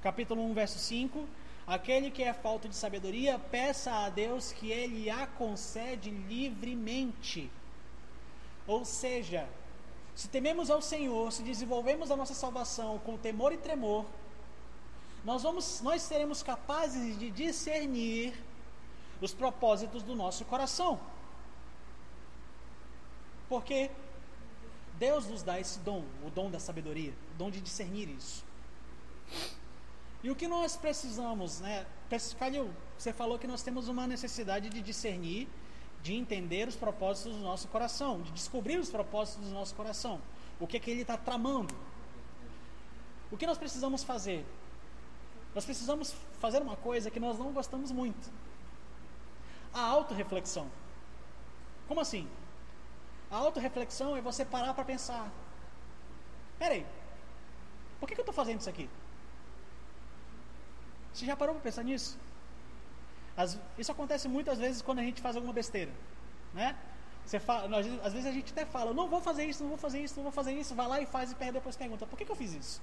A: capítulo 1, verso 5? Aquele que é falta de sabedoria, peça a Deus que ele a concede livremente. Ou seja, se tememos ao Senhor, se desenvolvemos a nossa salvação com temor e tremor, nós, vamos, nós seremos capazes de discernir os propósitos do nosso coração. Porque Deus nos dá esse dom, o dom da sabedoria, o dom de discernir isso. E o que nós precisamos, né? Calil, você falou que nós temos uma necessidade de discernir, de entender os propósitos do nosso coração, de descobrir os propósitos do nosso coração. O que é que ele está tramando. O que nós precisamos fazer? Nós precisamos fazer uma coisa que nós não gostamos muito. a autorreflexão. Como assim? A autorreflexão é você parar para pensar. Peraí, por que, que eu estou fazendo isso aqui? Você já parou para pensar nisso? As, isso acontece muitas vezes quando a gente faz alguma besteira, né? Você fala, às vezes a gente até fala, não vou fazer isso, não vou fazer isso, não vou fazer isso, vai lá e faz e perde, depois pergunta, por que, que eu fiz isso?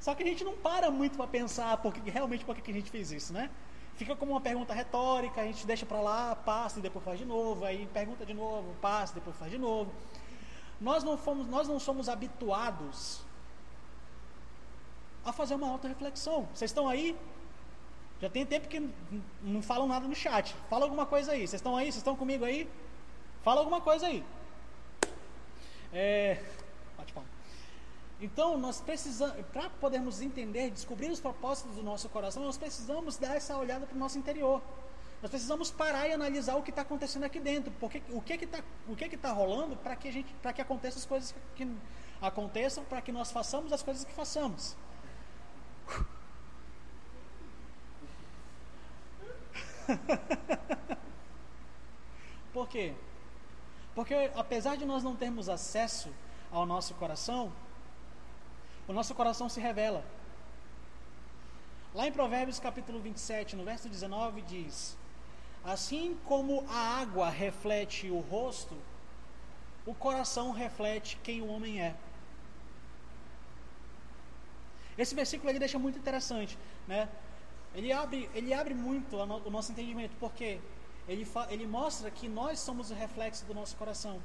A: Só que a gente não para muito para pensar por que, realmente por que a gente fez isso, né? Fica como uma pergunta retórica, a gente deixa para lá, passa e depois faz de novo, aí pergunta de novo, passa e depois faz de novo. Nós não, fomos, nós não somos habituados a fazer uma auto-reflexão. Vocês estão aí? Já tem tempo que não falam nada no chat. Fala alguma coisa aí. Vocês estão aí? Vocês estão comigo aí? Fala alguma coisa aí. É... Bate palma. Então, nós precisamos, para podermos entender, descobrir os propósitos do nosso coração, nós precisamos dar essa olhada para o nosso interior. Nós precisamos parar e analisar o que está acontecendo aqui dentro, porque o que está o que está rolando para que para que aconteçam as coisas que aconteçam, para que nós façamos as coisas que façamos. Por quê? Porque apesar de nós não termos acesso ao nosso coração, o nosso coração se revela. Lá em Provérbios capítulo 27, no verso 19, diz: Assim como a água reflete o rosto, o coração reflete quem o homem é. Esse versículo ele deixa muito interessante, né? Ele abre, ele abre muito o nosso entendimento, porque ele, ele mostra que nós somos o reflexo do nosso coração.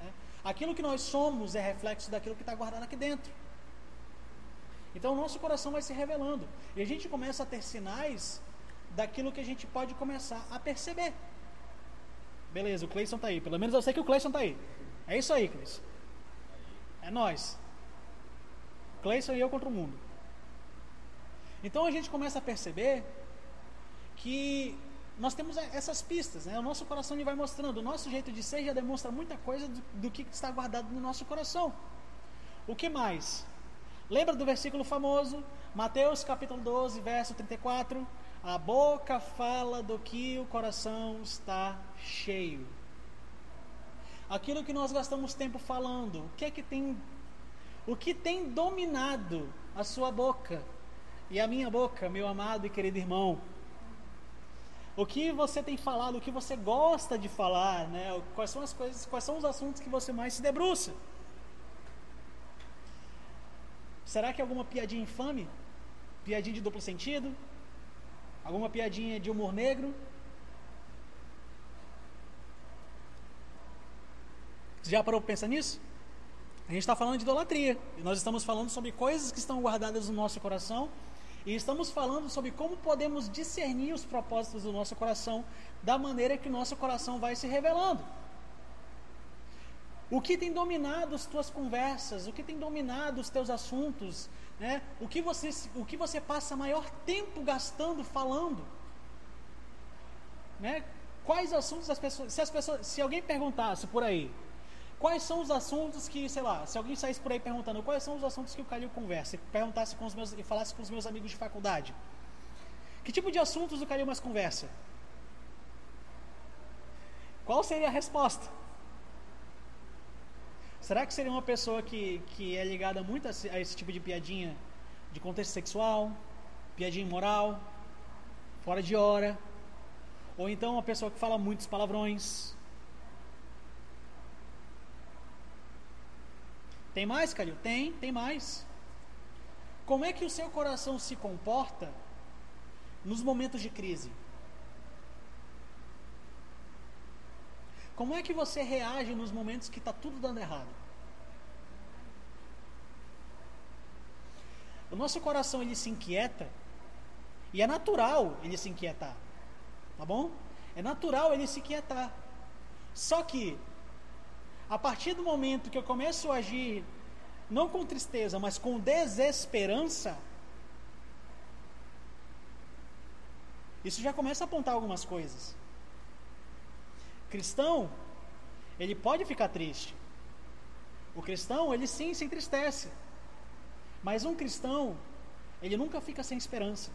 A: É? Aquilo que nós somos é reflexo daquilo que está guardado aqui dentro. Então o nosso coração vai se revelando. E a gente começa a ter sinais daquilo que a gente pode começar a perceber. Beleza, o Cleison está aí. Pelo menos eu sei que o Cleison está aí. É isso aí, Cleison. É nós. Cleison e eu contra o mundo. Então a gente começa a perceber que nós temos essas pistas, né? O nosso coração ele vai mostrando, o nosso jeito de ser já demonstra muita coisa do, do que está guardado no nosso coração. O que mais? Lembra do versículo famoso, Mateus capítulo 12, verso 34? A boca fala do que o coração está cheio. Aquilo que nós gastamos tempo falando, o que é que tem o que tem dominado a sua boca e a minha boca, meu amado e querido irmão? O que você tem falado, o que você gosta de falar, né? Quais são as coisas, quais são os assuntos que você mais se debruça? Será que é alguma piadinha infame? Piadinha de duplo sentido? Alguma piadinha de humor negro? Você já parou para pensar nisso? A gente está falando de idolatria. E nós estamos falando sobre coisas que estão guardadas no nosso coração e estamos falando sobre como podemos discernir os propósitos do nosso coração da maneira que nosso coração vai se revelando. O que tem dominado as tuas conversas, o que tem dominado os teus assuntos, né? o, que você, o que você passa maior tempo gastando falando. Né? Quais assuntos as pessoas. Se, as pessoas, se alguém perguntasse por aí, Quais são os assuntos que, sei lá, se alguém saísse por aí perguntando quais são os assuntos que o Calil conversa, e perguntasse com os meus e falasse com os meus amigos de faculdade, que tipo de assuntos o Calil mais conversa? Qual seria a resposta? Será que seria uma pessoa que, que é ligada muito a esse, a esse tipo de piadinha de contexto sexual, piadinha imoral, fora de hora? Ou então uma pessoa que fala muitos palavrões, Tem mais, Calil? Tem, tem mais. Como é que o seu coração se comporta nos momentos de crise? Como é que você reage nos momentos que está tudo dando errado? O nosso coração ele se inquieta e é natural ele se inquietar, tá bom? É natural ele se inquietar. Só que a partir do momento que eu começo a agir não com tristeza, mas com desesperança, isso já começa a apontar algumas coisas. Cristão, ele pode ficar triste. O cristão, ele sim se entristece. Mas um cristão, ele nunca fica sem esperança.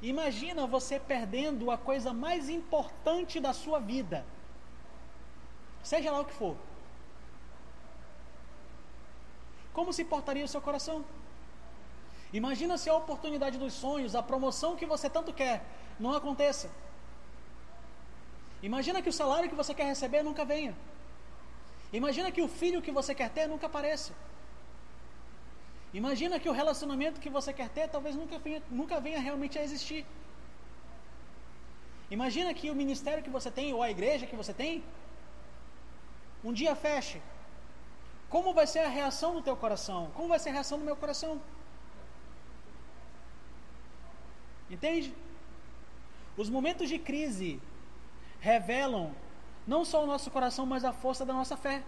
A: Imagina você perdendo a coisa mais importante da sua vida. Seja lá o que for. Como se portaria o seu coração? Imagina se a oportunidade dos sonhos, a promoção que você tanto quer, não aconteça. Imagina que o salário que você quer receber nunca venha. Imagina que o filho que você quer ter nunca apareça. Imagina que o relacionamento que você quer ter talvez nunca venha, nunca venha realmente a existir. Imagina que o ministério que você tem ou a igreja que você tem um dia feche. Como vai ser a reação do teu coração? Como vai ser a reação do meu coração? Entende? Os momentos de crise revelam não só o nosso coração, mas a força da nossa fé.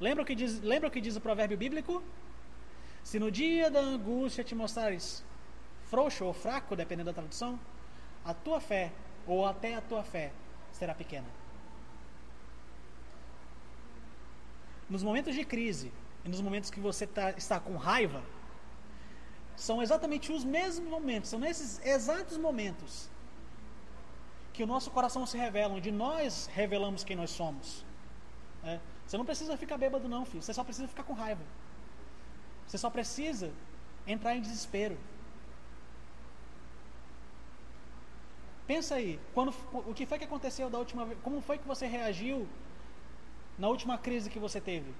A: Lembra o que diz, lembra o, que diz o provérbio bíblico? Se no dia da angústia te mostrares frouxo ou fraco, dependendo da tradução, a tua fé, ou até a tua fé, será pequena. Nos momentos de crise e nos momentos que você tá, está com raiva, são exatamente os mesmos momentos, são nesses exatos momentos que o nosso coração se revela, onde nós revelamos quem nós somos. É. Você não precisa ficar bêbado, não, filho. Você só precisa ficar com raiva. Você só precisa entrar em desespero. Pensa aí, quando, o que foi que aconteceu da última vez? Como foi que você reagiu na última crise que você teve?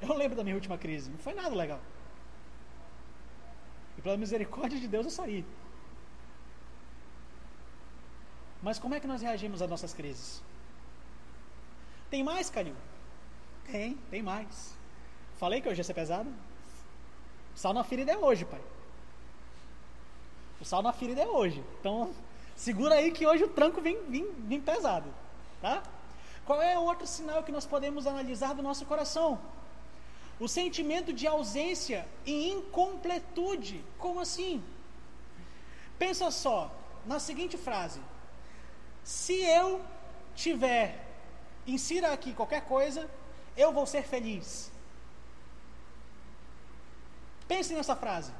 A: Eu lembro da minha última crise, não foi nada legal. E pela misericórdia de Deus eu saí. Mas como é que nós reagimos às nossas crises? Tem mais, Calil? Tem, tem mais. Falei que hoje ia ser pesado? O sal na ferida é hoje, pai. O sal na ferida é hoje. Então, segura aí que hoje o tranco vem, vem, vem pesado. Tá? Qual é outro sinal que nós podemos analisar do nosso coração? O sentimento de ausência e incompletude. Como assim? Pensa só na seguinte frase: Se eu tiver insira aqui qualquer coisa, eu vou ser feliz. Pense nessa frase.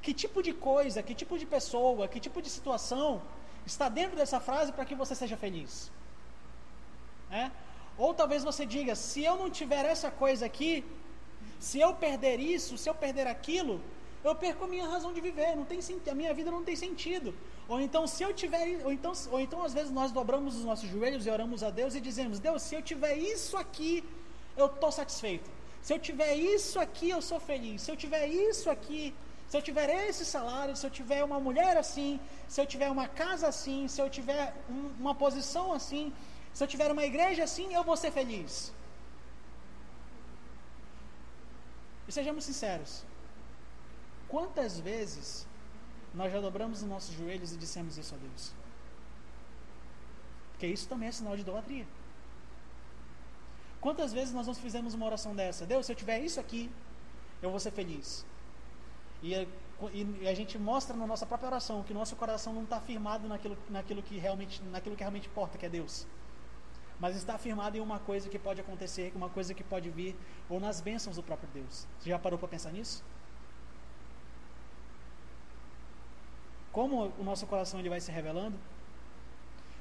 A: Que tipo de coisa, que tipo de pessoa, que tipo de situação está dentro dessa frase para que você seja feliz? É? Ou talvez você diga: se eu não tiver essa coisa aqui, se eu perder isso, se eu perder aquilo, eu perco a minha razão de viver, não tem, a minha vida não tem sentido. Ou então, se eu tiver, ou então, ou então às vezes nós dobramos os nossos joelhos e oramos a Deus e dizemos: Deus, se eu tiver isso aqui, eu estou satisfeito. Se eu tiver isso aqui, eu sou feliz. Se eu tiver isso aqui, se eu tiver esse salário, se eu tiver uma mulher assim, se eu tiver uma casa assim, se eu tiver um, uma posição assim, se eu tiver uma igreja assim, eu vou ser feliz. E sejamos sinceros. Quantas vezes nós já dobramos os nossos joelhos e dissemos isso a Deus? Porque isso também é sinal de idolatria. Quantas vezes nós não fizemos uma oração dessa? Deus, se eu tiver isso aqui, eu vou ser feliz. E a, e a gente mostra na nossa própria oração que nosso coração não está firmado naquilo, naquilo, que realmente, naquilo que realmente importa, que é Deus. Mas está firmado em uma coisa que pode acontecer, uma coisa que pode vir, ou nas bênçãos do próprio Deus. Você já parou para pensar nisso? como o nosso coração ele vai se revelando,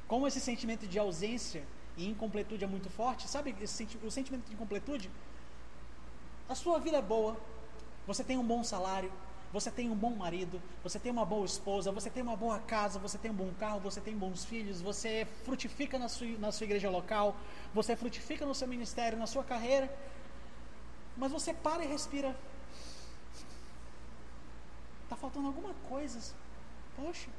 A: como esse sentimento de ausência e incompletude é muito forte, sabe senti o sentimento de incompletude? A sua vida é boa, você tem um bom salário, você tem um bom marido, você tem uma boa esposa, você tem uma boa casa, você tem um bom carro, você tem bons filhos, você frutifica na sua, na sua igreja local, você frutifica no seu ministério, na sua carreira, mas você para e respira. Está faltando alguma coisa Poxa,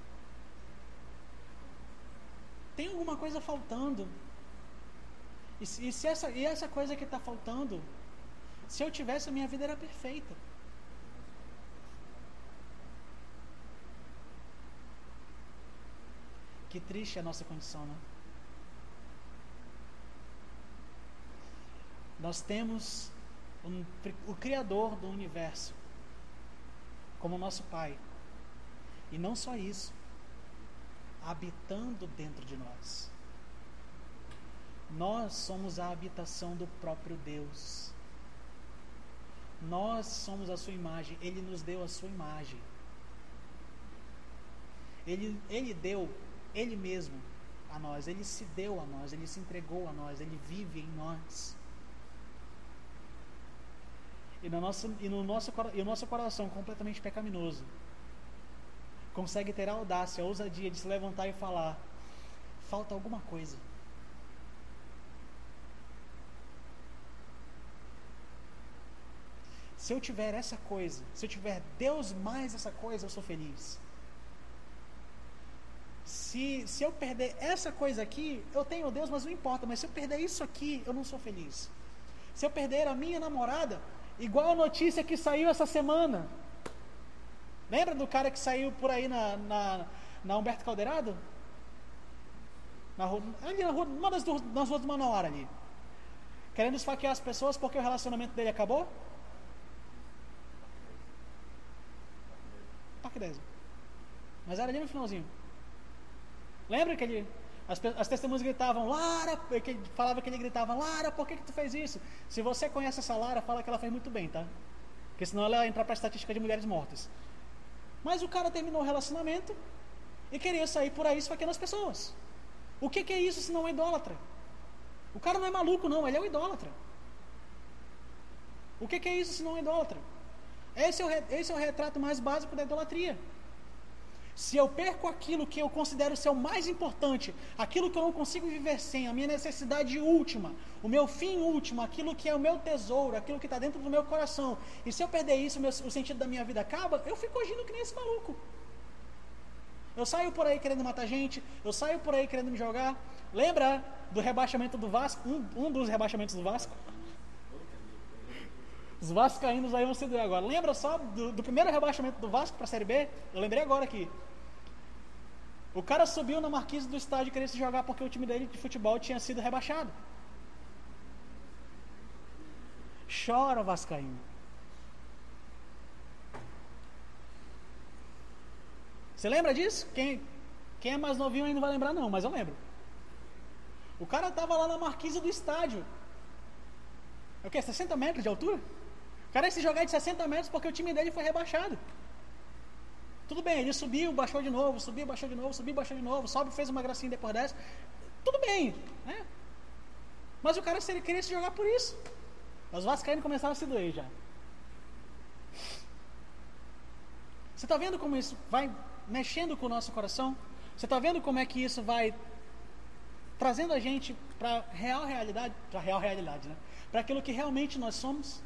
A: tem alguma coisa faltando. E, e, se essa, e essa coisa que está faltando, se eu tivesse, a minha vida era perfeita. Que triste é a nossa condição, né? Nós temos um, o Criador do universo como nosso Pai. E não só isso, habitando dentro de nós. Nós somos a habitação do próprio Deus. Nós somos a sua imagem, ele nos deu a sua imagem. Ele, ele deu ele mesmo a nós, ele se deu a nós, ele se entregou a nós, ele vive em nós. E, no nosso, e, no nosso, e o nosso coração completamente pecaminoso consegue ter a audácia, a ousadia de se levantar e falar: falta alguma coisa. Se eu tiver essa coisa, se eu tiver Deus mais essa coisa, eu sou feliz. Se, se eu perder essa coisa aqui, eu tenho Deus, mas não importa. Mas se eu perder isso aqui, eu não sou feliz. Se eu perder a minha namorada, igual a notícia que saiu essa semana. Lembra do cara que saiu por aí na, na, na Humberto Caldeirado? Na rua, ali na rua, uma das, nas ruas do Manauara ali. Querendo esfaquear as pessoas porque o relacionamento dele acabou? Parque 10. Mas era ali no finalzinho. Lembra que ele, as, as testemunhas gritavam, Lara, que falava que ele gritava, Lara, por que, que tu fez isso? Se você conhece essa Lara, fala que ela fez muito bem, tá? Porque senão ela ia entrar para a estatística de mulheres mortas. Mas o cara terminou o relacionamento e queria sair por aí esfaqueando as pessoas. O que, que é isso se não é idólatra? O cara não é maluco, não, ele é o idólatra. O que, que é isso se não é idólatra? Esse é, o, esse é o retrato mais básico da idolatria. Se eu perco aquilo que eu considero ser o mais importante, aquilo que eu não consigo viver sem, a minha necessidade última, o meu fim último, aquilo que é o meu tesouro, aquilo que está dentro do meu coração, e se eu perder isso, o, meu, o sentido da minha vida acaba, eu fico agindo que nem esse maluco. Eu saio por aí querendo matar gente, eu saio por aí querendo me jogar. Lembra do rebaixamento do Vasco? Um, um dos rebaixamentos do Vasco? Os vascaínos aí vão se doer agora. Lembra só do, do primeiro rebaixamento do Vasco para a Série B? Eu lembrei agora aqui. O cara subiu na marquise do estádio queria se jogar porque o time dele de futebol tinha sido rebaixado. Chora, Vascaíno. Você lembra disso? Quem, quem é mais novinho aí não vai lembrar, não, mas eu lembro. O cara estava lá na marquise do estádio. É o quê? 60 metros de altura? O cara ia se jogar de 60 metros porque o time dele foi rebaixado. Tudo bem, ele subiu, baixou de novo, subiu, baixou de novo, subiu, baixou de novo, sobe, fez uma gracinha depois dessa. Tudo bem, né? Mas o cara ele queria se jogar por isso. Os vascaínos começaram a se doer já. Você está vendo como isso vai mexendo com o nosso coração? Você está vendo como é que isso vai trazendo a gente para a real realidade, para a real realidade, né? Para aquilo que realmente nós somos?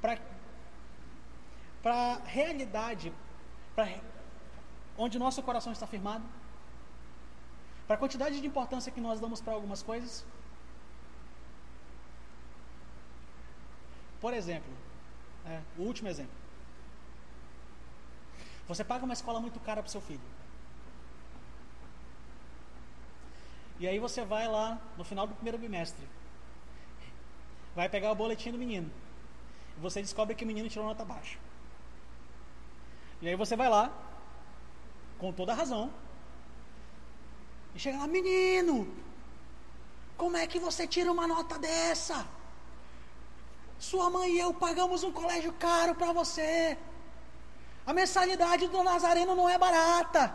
A: Para para a realidade, para onde nosso coração está firmado, para a quantidade de importância que nós damos para algumas coisas. Por exemplo, é, o último exemplo. Você paga uma escola muito cara para o seu filho. E aí você vai lá no final do primeiro bimestre. Vai pegar o boletim do menino. E você descobre que o menino tirou nota baixa. E aí você vai lá, com toda a razão, e chega lá, menino, como é que você tira uma nota dessa? Sua mãe e eu pagamos um colégio caro para você. A mensalidade do Nazareno não é barata.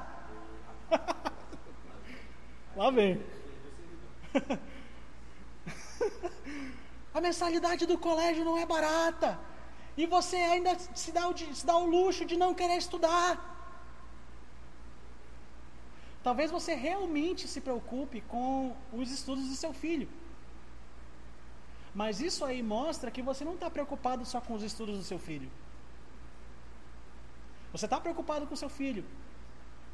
A: lá vem. A mensalidade do colégio não é barata. E você ainda se dá, o, se dá o luxo de não querer estudar. Talvez você realmente se preocupe com os estudos do seu filho. Mas isso aí mostra que você não está preocupado só com os estudos do seu filho. Você está preocupado com o seu filho.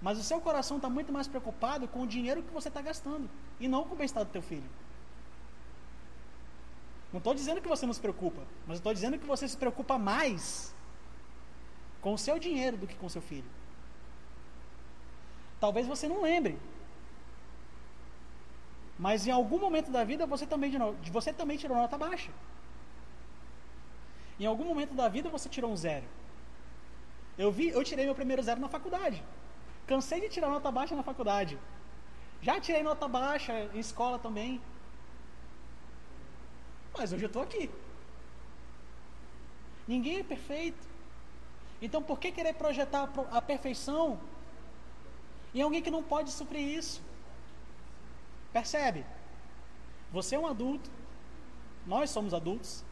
A: Mas o seu coração está muito mais preocupado com o dinheiro que você está gastando. E não com o bem-estar do teu filho. Não estou dizendo que você não se preocupa, mas estou dizendo que você se preocupa mais com o seu dinheiro do que com o seu filho. Talvez você não lembre, mas em algum momento da vida você também, você também tirou nota baixa. Em algum momento da vida você tirou um zero. Eu vi, eu tirei meu primeiro zero na faculdade. Cansei de tirar nota baixa na faculdade. Já tirei nota baixa em escola também. Mas hoje eu estou aqui. Ninguém é perfeito. Então por que querer projetar a perfeição em alguém que não pode suprir isso? Percebe? Você é um adulto, nós somos adultos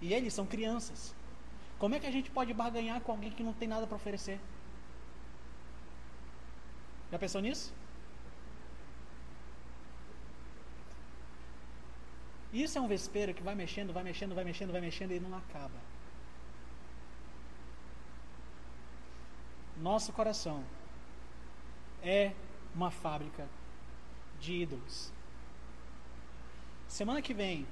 A: e eles são crianças. Como é que a gente pode barganhar com alguém que não tem nada para oferecer? Já pensou nisso? Isso é um vespeiro que vai mexendo, vai mexendo, vai mexendo, vai mexendo e não acaba. Nosso coração é uma fábrica de ídolos. Semana que vem,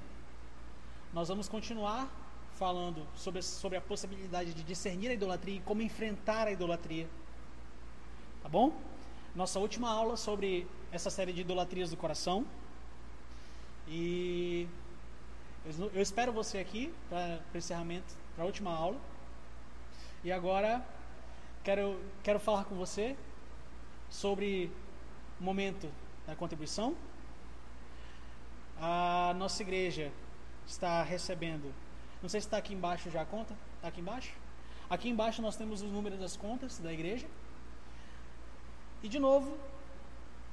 A: nós vamos continuar falando sobre, sobre a possibilidade de discernir a idolatria e como enfrentar a idolatria. Tá bom? Nossa última aula sobre essa série de idolatrias do coração. E eu, espero você aqui para o encerramento, para a última aula. E agora quero, quero falar com você sobre o momento da contribuição. A nossa igreja está recebendo, não sei se está aqui embaixo já a conta, está aqui embaixo? Aqui embaixo nós temos os números das contas da igreja. E de novo,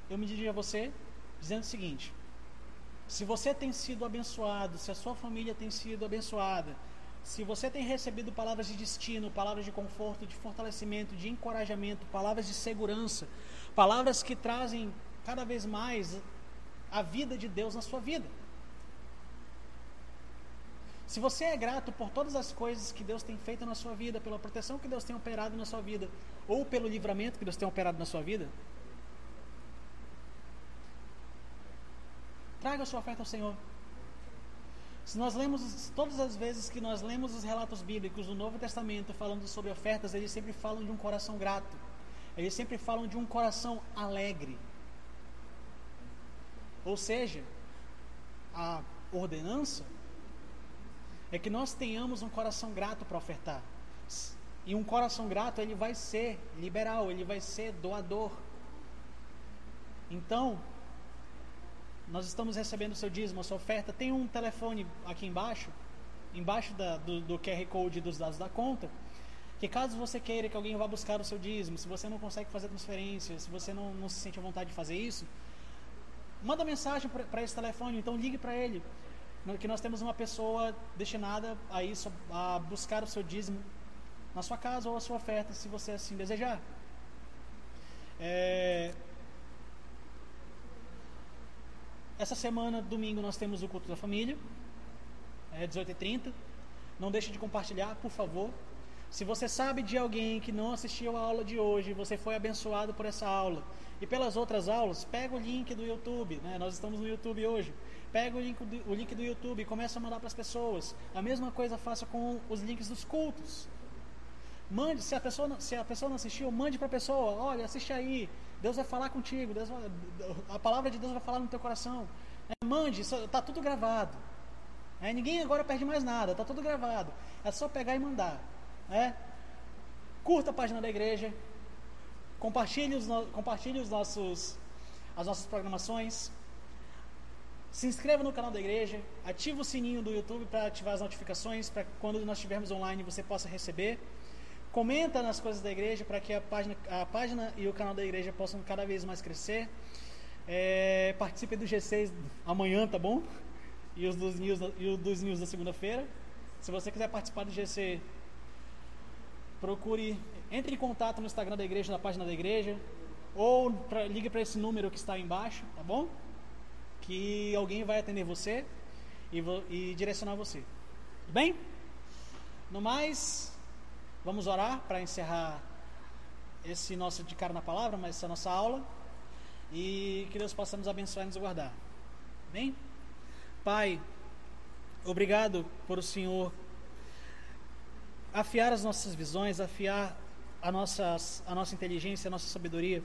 A: eu me dirijo a você dizendo o seguinte: se você tem sido abençoado, se a sua família tem sido abençoada, se você tem recebido palavras de destino, palavras de conforto, de fortalecimento, de encorajamento, palavras de segurança, palavras que trazem cada vez mais a vida de Deus na sua vida. Se você é grato por todas as coisas que Deus tem feito na sua vida, pela proteção que Deus tem operado na sua vida, ou pelo livramento que Deus tem operado na sua vida, Traga a sua oferta ao Senhor. Se nós lemos, todas as vezes que nós lemos os relatos bíblicos do Novo Testamento falando sobre ofertas, eles sempre falam de um coração grato. Eles sempre falam de um coração alegre. Ou seja, a ordenança é que nós tenhamos um coração grato para ofertar. E um coração grato, ele vai ser liberal, ele vai ser doador. Então, nós estamos recebendo o seu dízimo, a sua oferta. Tem um telefone aqui embaixo, embaixo da, do, do QR Code dos dados da conta, que caso você queira que alguém vá buscar o seu dízimo, se você não consegue fazer transferência, se você não, não se sente à vontade de fazer isso, manda mensagem para esse telefone, então ligue para ele, que nós temos uma pessoa destinada a isso, a buscar o seu dízimo na sua casa ou a sua oferta, se você assim desejar. É, Essa semana, domingo, nós temos o culto da família, é 18h30. Não deixe de compartilhar, por favor. Se você sabe de alguém que não assistiu a aula de hoje, você foi abençoado por essa aula e pelas outras aulas, pega o link do YouTube, né? nós estamos no YouTube hoje. Pega o link do, o link do YouTube e começa a mandar para as pessoas. A mesma coisa faça com os links dos cultos. Mande, se a pessoa, se a pessoa não assistiu, mande para a pessoa, olha, assiste aí, Deus vai falar contigo, Deus vai, a palavra de Deus vai falar no teu coração. É, mande, está tudo gravado. É, ninguém agora perde mais nada, está tudo gravado. É só pegar e mandar. É? Curta a página da igreja, compartilhe os, compartilhe os nossos, as nossas programações, se inscreva no canal da igreja, ative o sininho do YouTube para ativar as notificações, para quando nós estivermos online você possa receber. Comenta nas coisas da igreja para que a página, a página e o canal da igreja possam cada vez mais crescer. É, participe do G6 amanhã, tá bom? E os dos news, e os dos news da segunda-feira. Se você quiser participar do GC, procure, entre em contato no Instagram da igreja, na página da igreja, ou pra, ligue para esse número que está aí embaixo, tá bom? Que alguém vai atender você e, e direcionar você. Tudo bem? No mais, Vamos orar para encerrar esse nosso de cara na palavra, mas essa nossa aula. E que Deus possa nos abençoar e nos guardar. Amém? Pai, obrigado por o Senhor afiar as nossas visões, afiar a, nossas, a nossa inteligência, a nossa sabedoria,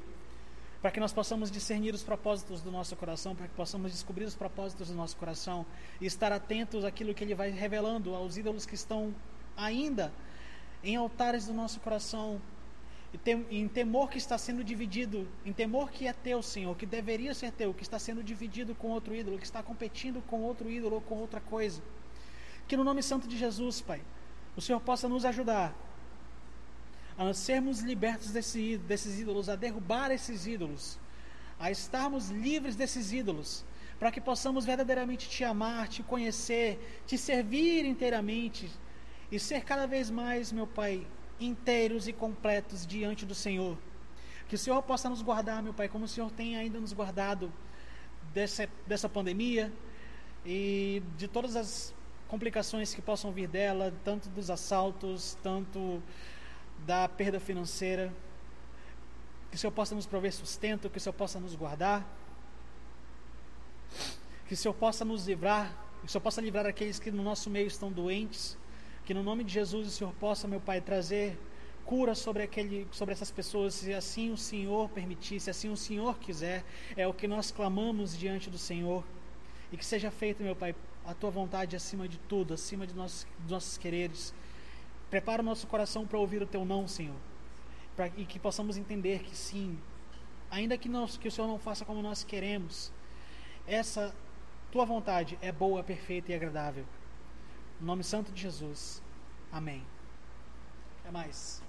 A: para que nós possamos discernir os propósitos do nosso coração, para que possamos descobrir os propósitos do nosso coração e estar atentos àquilo que Ele vai revelando aos ídolos que estão ainda em altares do nosso coração, em temor que está sendo dividido, em temor que é teu, Senhor, que deveria ser teu, que está sendo dividido com outro ídolo, que está competindo com outro ídolo ou com outra coisa. Que no nome santo de Jesus, Pai, o Senhor possa nos ajudar a sermos libertos desse, desses ídolos, a derrubar esses ídolos, a estarmos livres desses ídolos, para que possamos verdadeiramente te amar, te conhecer, te servir inteiramente e ser cada vez mais, meu Pai, inteiros e completos diante do Senhor. Que o Senhor possa nos guardar, meu Pai, como o Senhor tem ainda nos guardado dessa, dessa pandemia e de todas as complicações que possam vir dela, tanto dos assaltos, tanto da perda financeira. Que o Senhor possa nos prover sustento, que o Senhor possa nos guardar, que o Senhor possa nos livrar, que o Senhor possa livrar aqueles que no nosso meio estão doentes, que no nome de Jesus o Senhor possa, meu Pai, trazer cura sobre, aquele, sobre essas pessoas, se assim o Senhor permitir, se assim o Senhor quiser, é o que nós clamamos diante do Senhor. E que seja feito, meu Pai, a tua vontade acima de tudo, acima de nossos, dos nossos quereres. Prepara o nosso coração para ouvir o teu não, Senhor. Pra, e que possamos entender que sim, ainda que, nós, que o Senhor não faça como nós queremos, essa tua vontade é boa, perfeita e agradável. No nome santo de Jesus. Amém. Até mais.